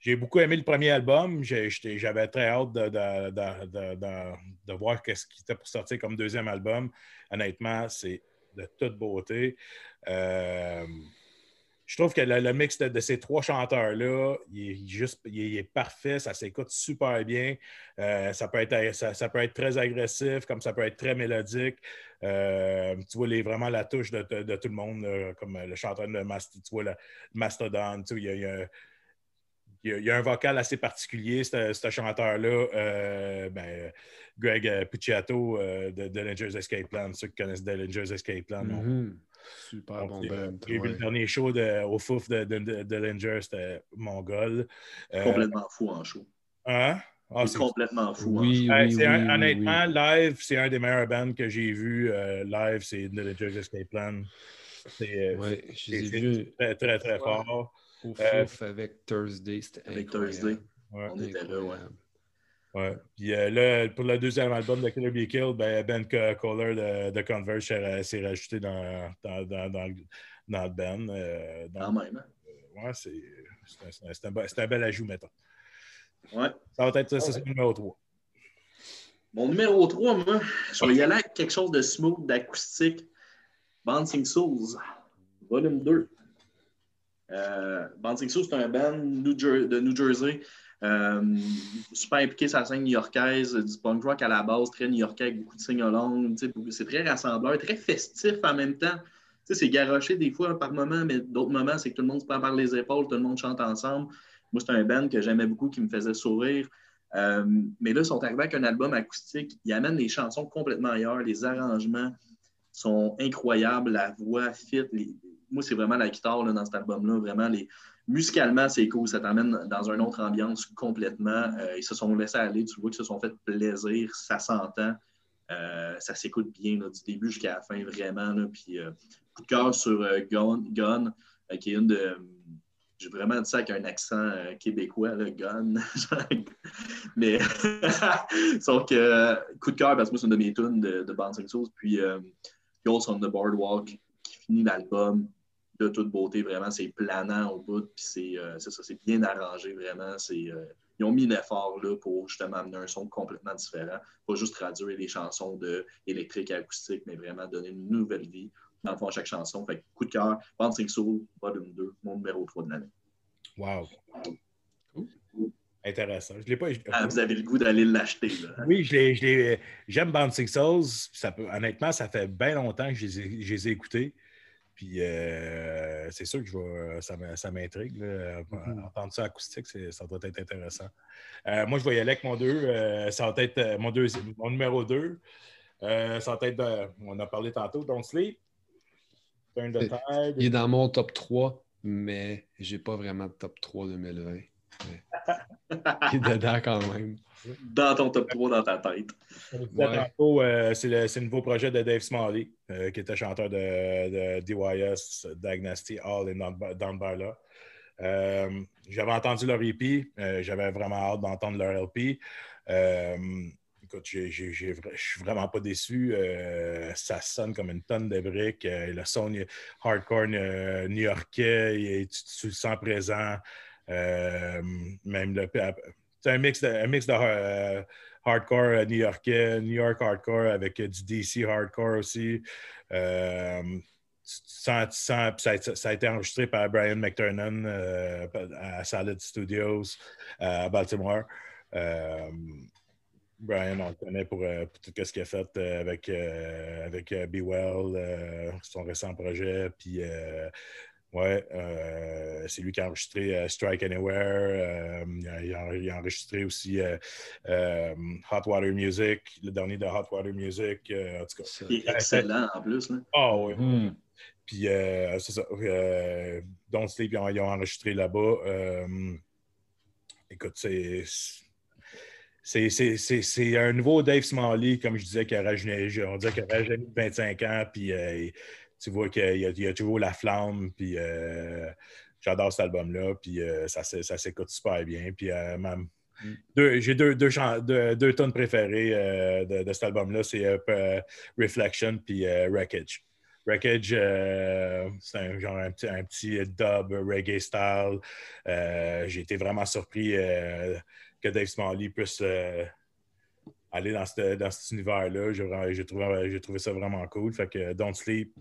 j'ai beaucoup aimé le premier album. J'avais très hâte de, de- de- de- de- de voir ce qui était pour sortir comme deuxième album. Honnêtement, c'est de toute beauté. Euh, je trouve que le, le mix de, de ces trois chanteurs-là, il est juste il est, il est parfait, ça s'écoute super bien. Euh, ça, peut être, ça, ça peut être très agressif, comme ça peut être très mélodique. Euh, tu vois les, vraiment la touche de, de- de tout le monde, là, comme le chanteur de Mast- tu vois le Mastodon, tu sais, il y a- il y a, il y, a, il y a un vocal assez particulier, ce chanteur-là. Euh, ben, Greg euh, euh, de Dillinger's Escape Plan. Ceux qui connaissent Dillinger's Escape Plan. Mhm. Super on- bon j'ai- band. J'ai vu le dernier show de- au Fouf de, de, de Dillinger, c'était mongol. Euh, Complètement fou en show. hein? Ah, c'est complètement fou en Oui, show. euh, oui, un- oui, oui, honnêtement, oui. live, c'est un des meilleurs bands que j'ai vu euh, live, c'est Dillinger's Escape Plan. C'est euh, Ouais, je c'est- les ai c'est vus très, très, très Ouais. fort. au Euh, Fouf avec Thursday. C'était Avec incroyable. Thursday. Ouais. On était là, ouais. Ouais. Puis euh, là, pour le deuxième album de Killer Be Killed, ben, Ben Kohler de, de Converge s'est ra- s'est rajouté dans, dans, dans, dans, le- dans le band. euh, Quand même. hein? ouais, c'est un- un, un, un bel ajout, mettons. Ouais. Ça va être ça, numéro 3. Mon numéro 3, moi, je vais y aller avec quelque chose de smooth, d'acoustique. Bouncing Souls, volume 2. Euh, Bouncing Souls, c'est un band de New Jersey. Euh, super impliqué sur la scène new-yorkaise, du punk rock à la base, très new-yorkais beaucoup de sing-along. C'est très rassembleur, très festif en même temps. C'est garoché des fois par moments, mais d'autres moments, c'est que tout le monde se prend par les épaules, tout le monde chante ensemble. Moi, c'est un band que j'aimais beaucoup, qui me faisait sourire. Euh, mais là, ils sont arrivés avec un album acoustique. Ils amènent les chansons complètement ailleurs. Les arrangements sont incroyables. La voix fit. les- Moi, c'est vraiment la guitare là, dans cet album-là. Vraiment, les... musicalement, c'est cool. Ça t'amène dans une autre ambiance complètement. Euh, ils se sont laissés aller. Tu vois qu'ils se sont fait plaisir. Ça s'entend. Euh, ça s'écoute bien là, du début jusqu'à la fin, vraiment. Là. Puis, euh, coup de cœur sur euh, qui est une de. J'ai vraiment dit ça avec un accent québécois, le gun. Mais, sauf que, coup de cœur, parce que moi, c'est une de mes tunes de, de Bouncing Souls. Puis, Ghost on the Boardwalk, qui finit l'album de toute beauté, vraiment. C'est planant au bout, puis c'est euh, ça, c'est bien arrangé, vraiment. C'est, euh, ils ont mis l'effort là pour justement amener un son complètement différent. Pas juste traduire les chansons de électrique à acoustique, mais vraiment donner une nouvelle vie dans le fond à chaque chanson. Fait que, coup de cœur, Bouncing Soul, volume 2, mon numéro 3 de l'année. Wow. Cool. Intéressant. Je l'ai pas. Ah, vous avez le goût d'aller l'acheter. Oui, je l'ai- je l'ai- j'aime Bouncing Souls. Ça peut, honnêtement, ça fait bien longtemps que je les ai, je les ai écoutés. Puis euh, c'est sûr que je vais, ça, m'intrigue. là. Mhm. Entendre ça acoustique, ça doit être intéressant. Euh, moi, je vais y aller avec mon 2. ça va être euh, mon, deuxième- mon numéro 2. ça va être, de- on a parlé tantôt, Don't Sleep. Turn the Il est dans mon top 3, mais j'ai pas vraiment de top 3 2020. Mais Il est dedans quand même. Dans ton top 3 dans ta tête. Ouais. euh, c'est le, nouveau projet de Dave Smalley, euh, qui était chanteur de, de DYS, Dynasty, All et Down, by Law. Euh, J'avais entendu leur EP, euh, j'avais vraiment hâte d'entendre leur LP. Euh, écoute, je suis vraiment pas déçu. Euh, ça sonne comme une tonne de briques. Euh, le son hardcore euh, new-yorkais, tu, tu le sens présent. Euh, même le, c'est un mix de, un mix de euh, hardcore euh, new-yorkais, New York hardcore avec euh, du DC hardcore aussi. Ça, a ça a été enregistré par Brian McTurnan euh, à Salad Studios à Baltimore. Brian, on le connaît pour, pour tout ce qu'il a fait avec, avec Be Well, son récent projet. Puis, ouais, euh, c'est lui qui a enregistré euh, Strike Anywhere. euh, il, a, il enregistré aussi euh, euh, Hot Water Music, le dernier de Hot Water Music. euh, en tout cas. Ça. Il est excellent en plus. Là. Ah oui. Hmm. Puis, euh, c'est ça. Euh, Don't Sleep, ils ont, ils ont enregistré là-bas. Euh, écoute, c'est. C'est, c'est, c'est, c'est un nouveau Dave Smalley, comme je disais, qui a rajeuni, on dirait qu'il a rajeuni de 25 ans, puis euh, tu vois qu'il y y a toujours la flamme, puis euh, j'adore cet album-là, puis euh, ça, s'é- ça s'écoute super bien. Euh, j'ai deux, deux, deux, tonnes préférées de, cet album-là, c'est Reflection puis Wreckage. Wreckage, c'est un, genre un petit, un petit dub reggae style. J'ai été vraiment surpris que Dave Smalley puisse aller dans, cet univers-là. J'ai, trouvé, trouvé ça vraiment cool. Fait que Don't Sleep,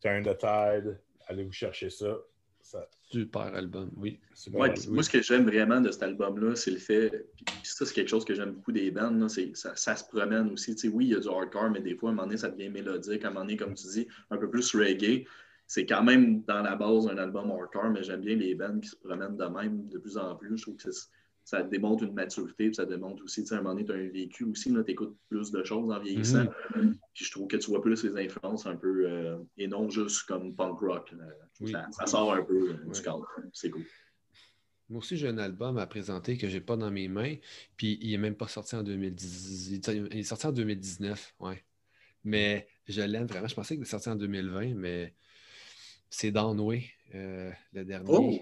Turn the Tide, allez vous chercher ça. ça Super album, oui. Ouais, puis Moi, ce que j'aime vraiment de cet album-là, c'est le fait. Puis ça, c'est quelque chose que j'aime beaucoup des c'est ça, ça se promène aussi. Tu sais, oui, il y a du hardcore, mais des fois, à un moment donné, ça devient mélodique. À un moment donné, comme tu dis, un peu plus reggae. C'est quand même dans la base un album hardcore, mais j'aime bien les bands qui se promènent de même de plus en plus. Je trouve que c'est- ça démontre une maturité, puis ça démontre aussi, tu sais, à un moment donné, tu as un vécu aussi, tu écoutes plus de choses en vieillissant. Mhm. Puis je trouve que tu vois plus les influences un peu, euh, et non juste comme punk rock. Oui. Ça, ça sort un peu euh, du cadre. C'est cool. Moi aussi, j'ai un album à présenter que j'ai pas dans mes mains, puis il est même pas sorti en 2010. Il est sorti en 2019, ouais. Mais je l'aime vraiment. Je pensais qu'il était sorti en 2020, mais c'est Downway, euh, le dernier. Oh!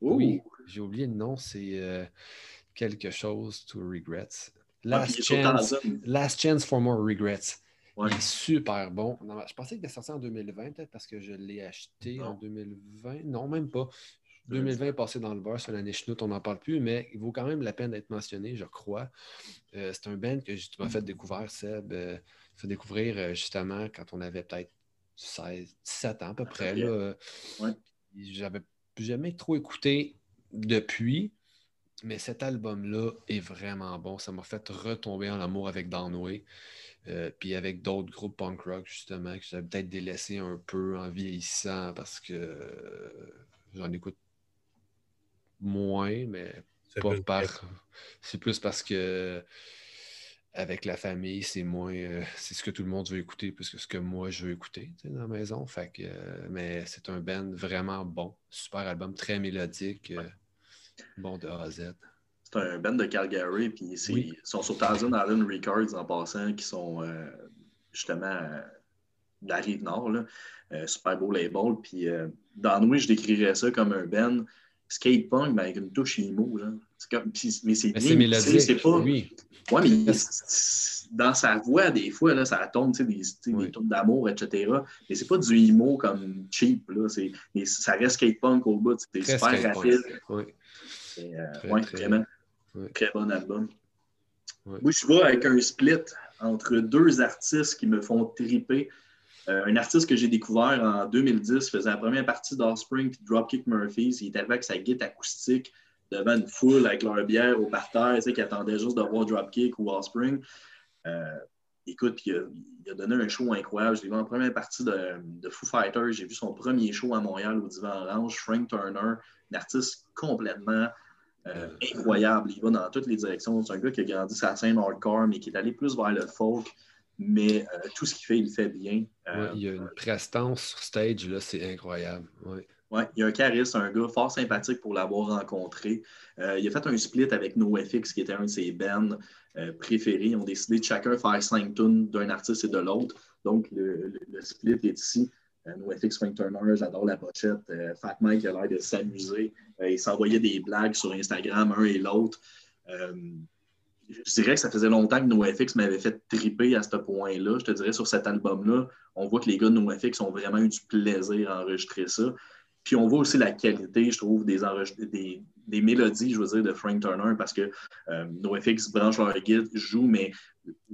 Oui, j'ai oublié le nom, c'est euh, quelque chose to regrets. Ah, Last chance. Last chance for more regrets. Ouais. Il est super bon. Non, je pensais qu'il était sorti en 2020, peut-être parce que je l'ai acheté en Non. 2020. Non, même pas. 2020 est passé dans le beurre, c'est l'année chenoute, on n'en parle plus, mais il vaut quand même la peine d'être mentionné, je crois. Euh, c'est un band que tu m'as fait découvrir, Seb. Euh, fait découvrir euh, justement quand on avait peut-être 16, 17 ans à peu près. Ouais. J'avais jamais trop écouté depuis, mais cet album-là est vraiment bon. Ça m'a fait retomber en amour avec Downway. Euh, puis avec d'autres groupes punk rock, justement, que j'avais peut-être délaissé un peu en vieillissant parce que euh, j'en écoute moins, mais pas par. C'est plus parce que avec la famille, c'est moins. euh, c'est ce que tout le monde veut écouter plus que ce que moi je veux écouter dans la maison. Fait que, euh, mais c'est un band vraiment bon. Super album, très mélodique. euh, bon de A à Z. C'est un band de Calgary, puis Oui. ils sont sur Thousand Island Records en passant, qui sont justement de la rive nord, là. Super beau label. Puis dans nous, je décrirais ça comme un band skate punk, mais avec une touche emo. Là. Comme- mais c'est Mais bien c'est pas. Oui. Ouais, mais dans sa voix, des fois, là, ça tombe, tu sais, des, Oui. des tunes d'amour, etc. Mais c'est pas du emo comme cheap, là. Mais ça reste skate punk au bout. C'est super rapide. Oui. Et, euh, Très, ouais, très- vraiment. Très bon album. Moi, je vois avec un split entre deux artistes qui me font triper. Euh, un artiste que j'ai découvert en 2010 faisait la première partie d'Offspring puis Dropkick Murphys. Il arrivé avec sa guitare acoustique devant une foule avec leur bière au parterre, tu sais, qui attendait juste de voir Dropkick ou Offspring. Euh, écoute, il a, donné un show incroyable. Je l'ai vu en première partie de, de Foo Fighters. J'ai vu son premier show à Montréal au Divan Orange. Frank Turner, un artiste complètement euh, incroyable. Il va dans toutes les directions. C'est un gars qui a grandi sa scène hardcore, mais qui est allé plus vers le folk. Mais euh, tout ce qu'il fait, il le fait bien. Euh, Ouais, il y a une prestance sur stage, là, c'est incroyable. Ouais. Ouais, il y a un charisme, un gars fort sympathique pour l'avoir rencontré. Euh, il a fait un split avec NoFX, qui était un de ses bands préférés. Ils ont décidé de chacun faire cinq tunes d'un artiste et de l'autre. Donc, le, le- le split est ici. NoFX, Frank Turner, j'adore la pochette. Fat Mike a l'air de s'amuser. Ils s'envoyaient des blagues sur Instagram, un et l'autre. Je dirais que ça faisait longtemps que NoFX m'avait fait triper à ce point-là. Je te dirais, sur cet album-là, on voit que les gars de NoFX ont vraiment eu du plaisir à enregistrer ça. Puis on voit aussi la qualité, je trouve, des, des, des mélodies, je veux dire, de Frank Turner, parce que euh, NoFX branche leur guide, joue, mais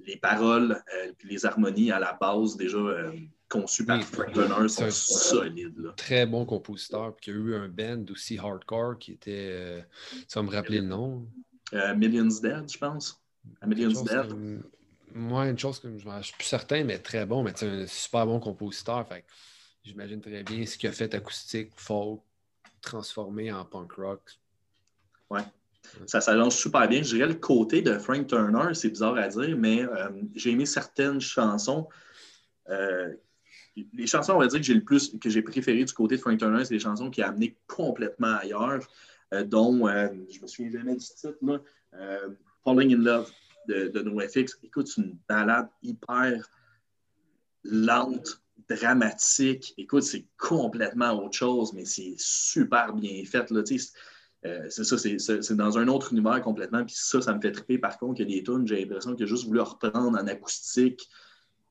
les paroles euh, puis les harmonies à la base déjà euh, conçues par Oui, Frank Turner c'est sont solides. Là. Très bon compositeur, puis qui a eu un band aussi hardcore qui était. euh, vas me rappeler le nom? Euh, Millions Dead, je pense. Million's chose Dead. Moi, une chose que je ne suis plus certain, mais très bon, mais tu sais, un super bon compositeur. Fait j'imagine très bien ce qu'il a fait acoustique, folk, transformé en punk rock. Ça s'allonge super bien. Je dirais le côté de Frank Turner, c'est bizarre à dire, mais euh, j'ai aimé certaines chansons. Euh, les chansons, on va dire, que j'ai le plus que j'ai préféré du côté de Frank Turner, c'est les chansons qui a amené complètement ailleurs, dont euh, je me souviens jamais du titre, là, euh, Falling in Love de, de NoFX. Écoute, c'est une balade hyper lente, dramatique. Écoute, c'est complètement autre chose, mais c'est super bien fait. Là, c'est- euh, ça, c'est- dans un autre univers complètement. Puis ça, ça me fait triper. Par contre, il y a des tunes, j'ai l'impression qu'il a juste voulu reprendre en acoustique,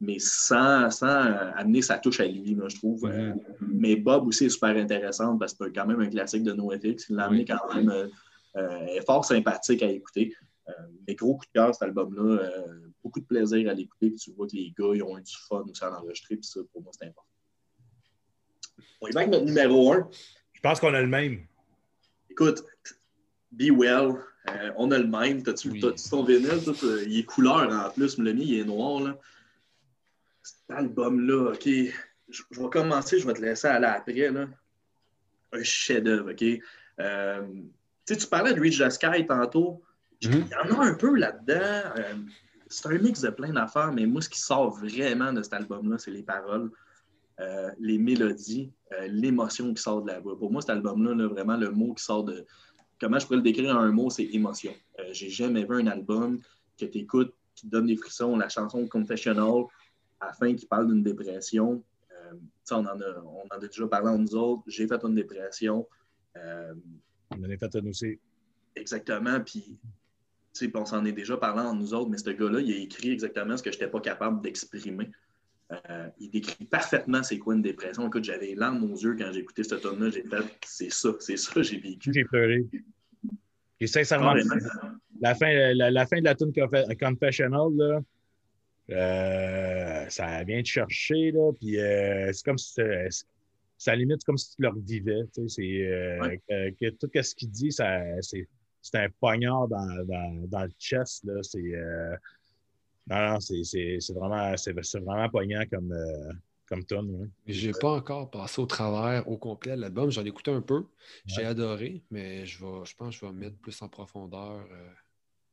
mais sans, sans euh, amener sa touche à lui, là, je trouve. Euh, mais Bob aussi est super intéressante parce que c'est quand même un classique de NoFX. Il l'a amené Oui. quand même. euh, euh, est fort sympathique à écouter. Euh, mais gros coup de cœur, cet album-là. beaucoup de plaisir à l'écouter. Tu vois que les gars, ils ont eu du fun aussi à l'enregistrer. Puis ça, pour moi, c'est important. On y va avec notre numéro 1. Je pense qu'on a le même. Écoute, Be Well, on a le même. T'as-tu Oui. ton vinyle? Il est couleur en plus. Le mien, il est noir. Là. Cet album-là, OK? Je, je vais commencer, je vais te laisser aller après. Là. Un chef-d'œuvre, OK? Euh, tu parlais de Reach the Sky tantôt. Il Mhm. y en a un peu là-dedans. Euh, c'est un mix de plein d'affaires, mais moi, ce qui sort vraiment de cet album-là, c'est les paroles, euh, les mélodies, l'émotion qui sort de la voix. Pour moi, cet album-là, là, vraiment, le mot qui sort de. Comment je pourrais le décrire en un mot, c'est émotion. J'ai jamais vu un album que tu écoutes, qui te donne des frissons. La chanson Confessional, à la fin, qui parle d'une dépression. Euh, on, en a, on en a déjà parlé entre nous autres. J'ai fait une dépression. Euh, On en a fait une aussi. Exactement. Puis, on s'en est déjà parlé entre nous autres, mais ce gars-là, il a écrit exactement ce que je n'étais pas capable d'exprimer. Euh, il décrit parfaitement c'est quoi une dépression. Écoute, j'avais les larmes aux yeux quand j'ai écouté ce tome-là. J'ai fait, c'est ça, c'est ça, j'ai vécu. J'ai pleuré. Et sincèrement, la fin, la, la fin de la tune Confe- Confessional, là, euh, ça vient te chercher, là, puis euh, c'est comme si à la limite comme si tu leur vivais. Tu sais, c'est, euh, Ouais. que, que tout ce qu'il dit, ça, c'est, c'est un poignard dans, dans, dans le chest. Là, c'est, euh, non, non, c'est, c'est, c'est vraiment, c'est, vraiment poignant comme, euh, comme tune. ouais. Je n'ai pas encore passé au travers au complet de l'album. J'en ai écouté un peu. J'ai adoré, mais je, vais, je pense que je vais mettre plus en profondeur. euh,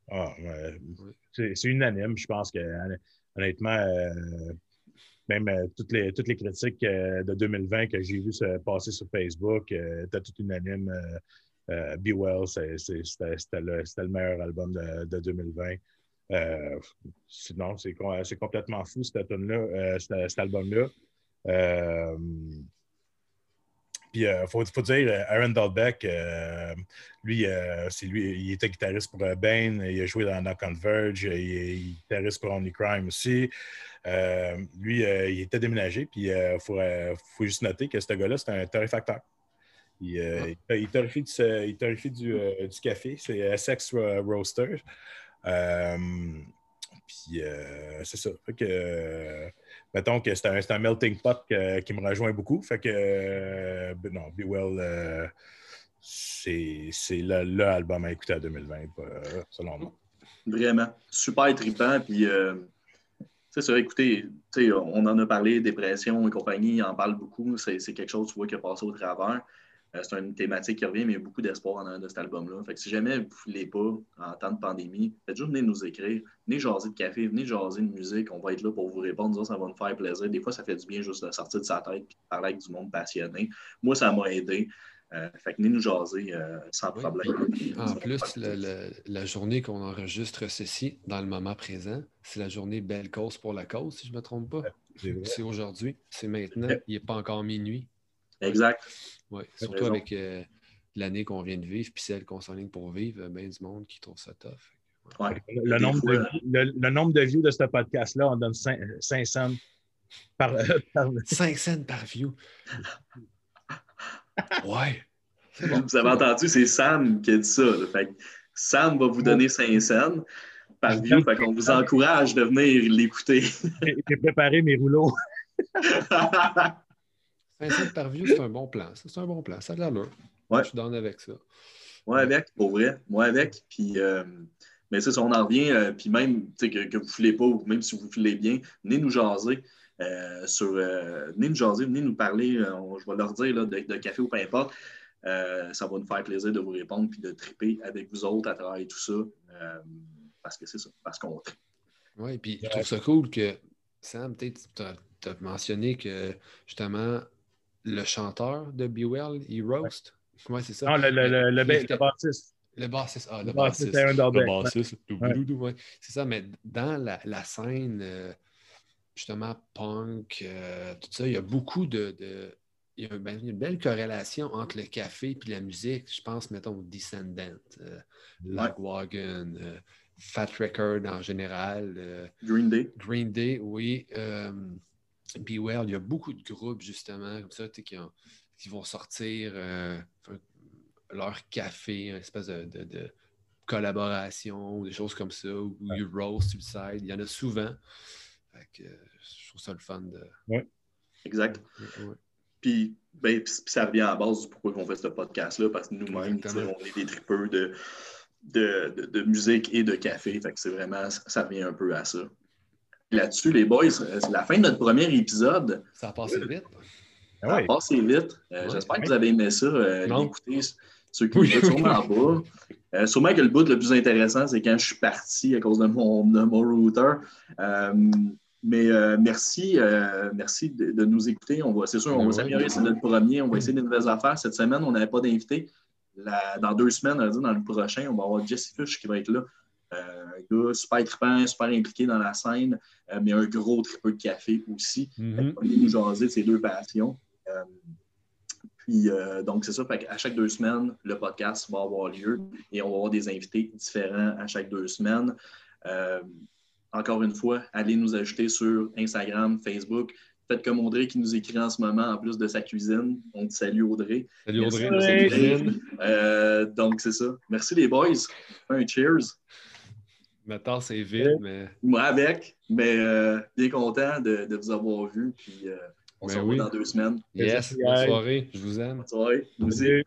Ah, ouais. Oui. C'est c'est unanime. Je pense que honnêtement, euh, même euh, toutes, les, toutes les critiques euh, de 2020 que j'ai vues se passer sur Facebook, étaient toutes unanimes. Be Well, c'était le, le meilleur album de, de 2020. Euh, sinon, c'est com- c'est complètement fou, cet, album-là. Euh, puis, il faut, faut dire, euh, Aaron Dalbeck, euh, lui, euh, c'est lui, il était guitariste pour euh, Bane, il a joué dans, dans Converge, il est guitariste pour Only Crime aussi. Euh, lui, euh, il était déménagé, puis il faut, euh, faut juste noter que ce gars-là, c'est un torréfacteur. Il, euh, il torréfie du, il torréfie du, euh, du café, c'est euh, Sex Ro- Roaster. Euh, puis euh, c'est ça. Fait que, euh, mettons que c'est un, melting pot qui me rejoint beaucoup. Fait que, euh, non, Be Well, euh, c'est le, album à écouter à 2020, euh, selon moi. Vraiment. Super trippant. Puis, tu sais, écoutez, on en a parlé, dépression et compagnie, il en parle beaucoup. C'est c'est quelque chose, tu vois, qui a passé au travers. Euh, c'est une thématique qui revient, mais il y a beaucoup d'espoir en arrière de cet album-là. Fait que si jamais vous ne voulez pas, en temps de pandémie, faites juste venir nous écrire. Venez jaser de café, venez jaser de musique. On va être là pour vous répondre. Nous autres, ça va nous faire plaisir. Des fois, ça fait du bien juste de sortir de sa tête et de parler avec du monde passionné. Moi, ça m'a aidé. Euh, fait que venez nous jaser euh, sans Oui. problème. En plus, le- le- la journée qu'on enregistre ceci, dans le moment présent, c'est la journée Belle Cause pour la cause, si je ne me trompe pas. C'est aujourd'hui, c'est maintenant, il n'est pas encore minuit. Exact. Ouais. Surtout raison. avec euh, l'année qu'on vient de vivre, puis celle qu'on s'enligne pour vivre, bien du monde qui trouve ça tough. Ouais. Le, nombre fois- de, le, le nombre de views de ce podcast-là, on donne 5, 500 par, par, 5 cents par view. Ouais. Bon. Vous avez entendu, c'est Sam qui a dit ça. Fait que Sam va vous donner 5 cents par view. Fait qu'on vous encourage de venir l'écouter. J'ai préparé mes rouleaux. 5 cents par view, c'est un bon plan. ça. C'est un bon plan. Ça a de l'allure. Ouais. Je suis down avec ça. Moi avec, pour vrai. Moi avec. Puis, euh, Mais c'est ça, on en revient, euh, puis même que, que vous ne filez pas, ou même si vous filez bien, venez nous jaser. Euh, sur, venez nous jaser, venez nous parler, je vais leur dire de, de, café ou peu importe. ça va nous faire plaisir de vous répondre puis de triper avec vous autres à travers tout ça. parce que c'est ça, parce qu'on tripe. Oui, puis je trouve ça cool que, Sam, tu as, mentionné que justement, le chanteur de Be Well, il roast? Oui, c'est ça? Non, le, le, le, le, le bassiste. Le bassiste. Ah, le bassiste. Le bassiste. Ouais. C'est ça, mais dans la, la scène, euh, justement, punk, euh, tout ça, il y a beaucoup de. de il y a une belle corrélation entre le café et la musique. Je pense, mettons, au Descendant, euh, Lagwagon, euh, Fat Record en général. Euh, Green Day. Green Day, oui. Be Well, il y a beaucoup de groupes, justement, comme ça, qui, qui, vont sortir euh, leur café, une espèce de, de, collaboration ou des choses comme ça, ou You Roast Suicide. Il y en a souvent. je trouve ça le fun de. Ouais. Exact. Puis, ben, ça revient à la base du pourquoi on fait ce podcast-là, parce que nous-mêmes, on est des tripeurs de de, musique et de café. Fait que c'est vraiment, ça revient un peu à ça. Là-dessus, les boys, c'est la fin de notre premier épisode. Ça a passé vite. Ça a passé vite. Euh, j'espère que vous avez aimé ça, euh, l'écouter. Ceux qui oui. sûrement pas. Euh, sûrement que le bout le plus intéressant, c'est quand je suis parti à cause de mon, de mon router. mais merci, merci de, nous écouter. On va, c'est sûr, on va s'améliorer. C'est notre premier. On va essayer des nouvelles affaires. Cette semaine, on n'avait pas d'invité dans deux semaines, dans le prochain, on va avoir Jesse Fish qui va être là. Euh, un gars super trippant, super impliqué dans la scène, euh, mais un gros tripeux de café aussi. Mm -hmm. On va nous jaser de ces deux passions. Euh, puis, donc, c'est ça. à chaque deux semaines, le podcast va avoir lieu et on va avoir des invités différents à chaque deux semaines. encore une fois, allez nous ajouter sur Instagram, Facebook. Faites comme Audrey qui nous écrit en ce moment en plus de sa cuisine. On te salue Audrey. Salut Audrey. Euh, donc c'est ça. Merci les boys. Un cheers. Maintenant c'est vide, mais. Moi avec, mais euh, bien content de, de, vous avoir vu. Puis euh, on ben se revoit dans deux semaines. Yes, bonne soirée. Je vous aime. Bonne soirée. Vous aussi.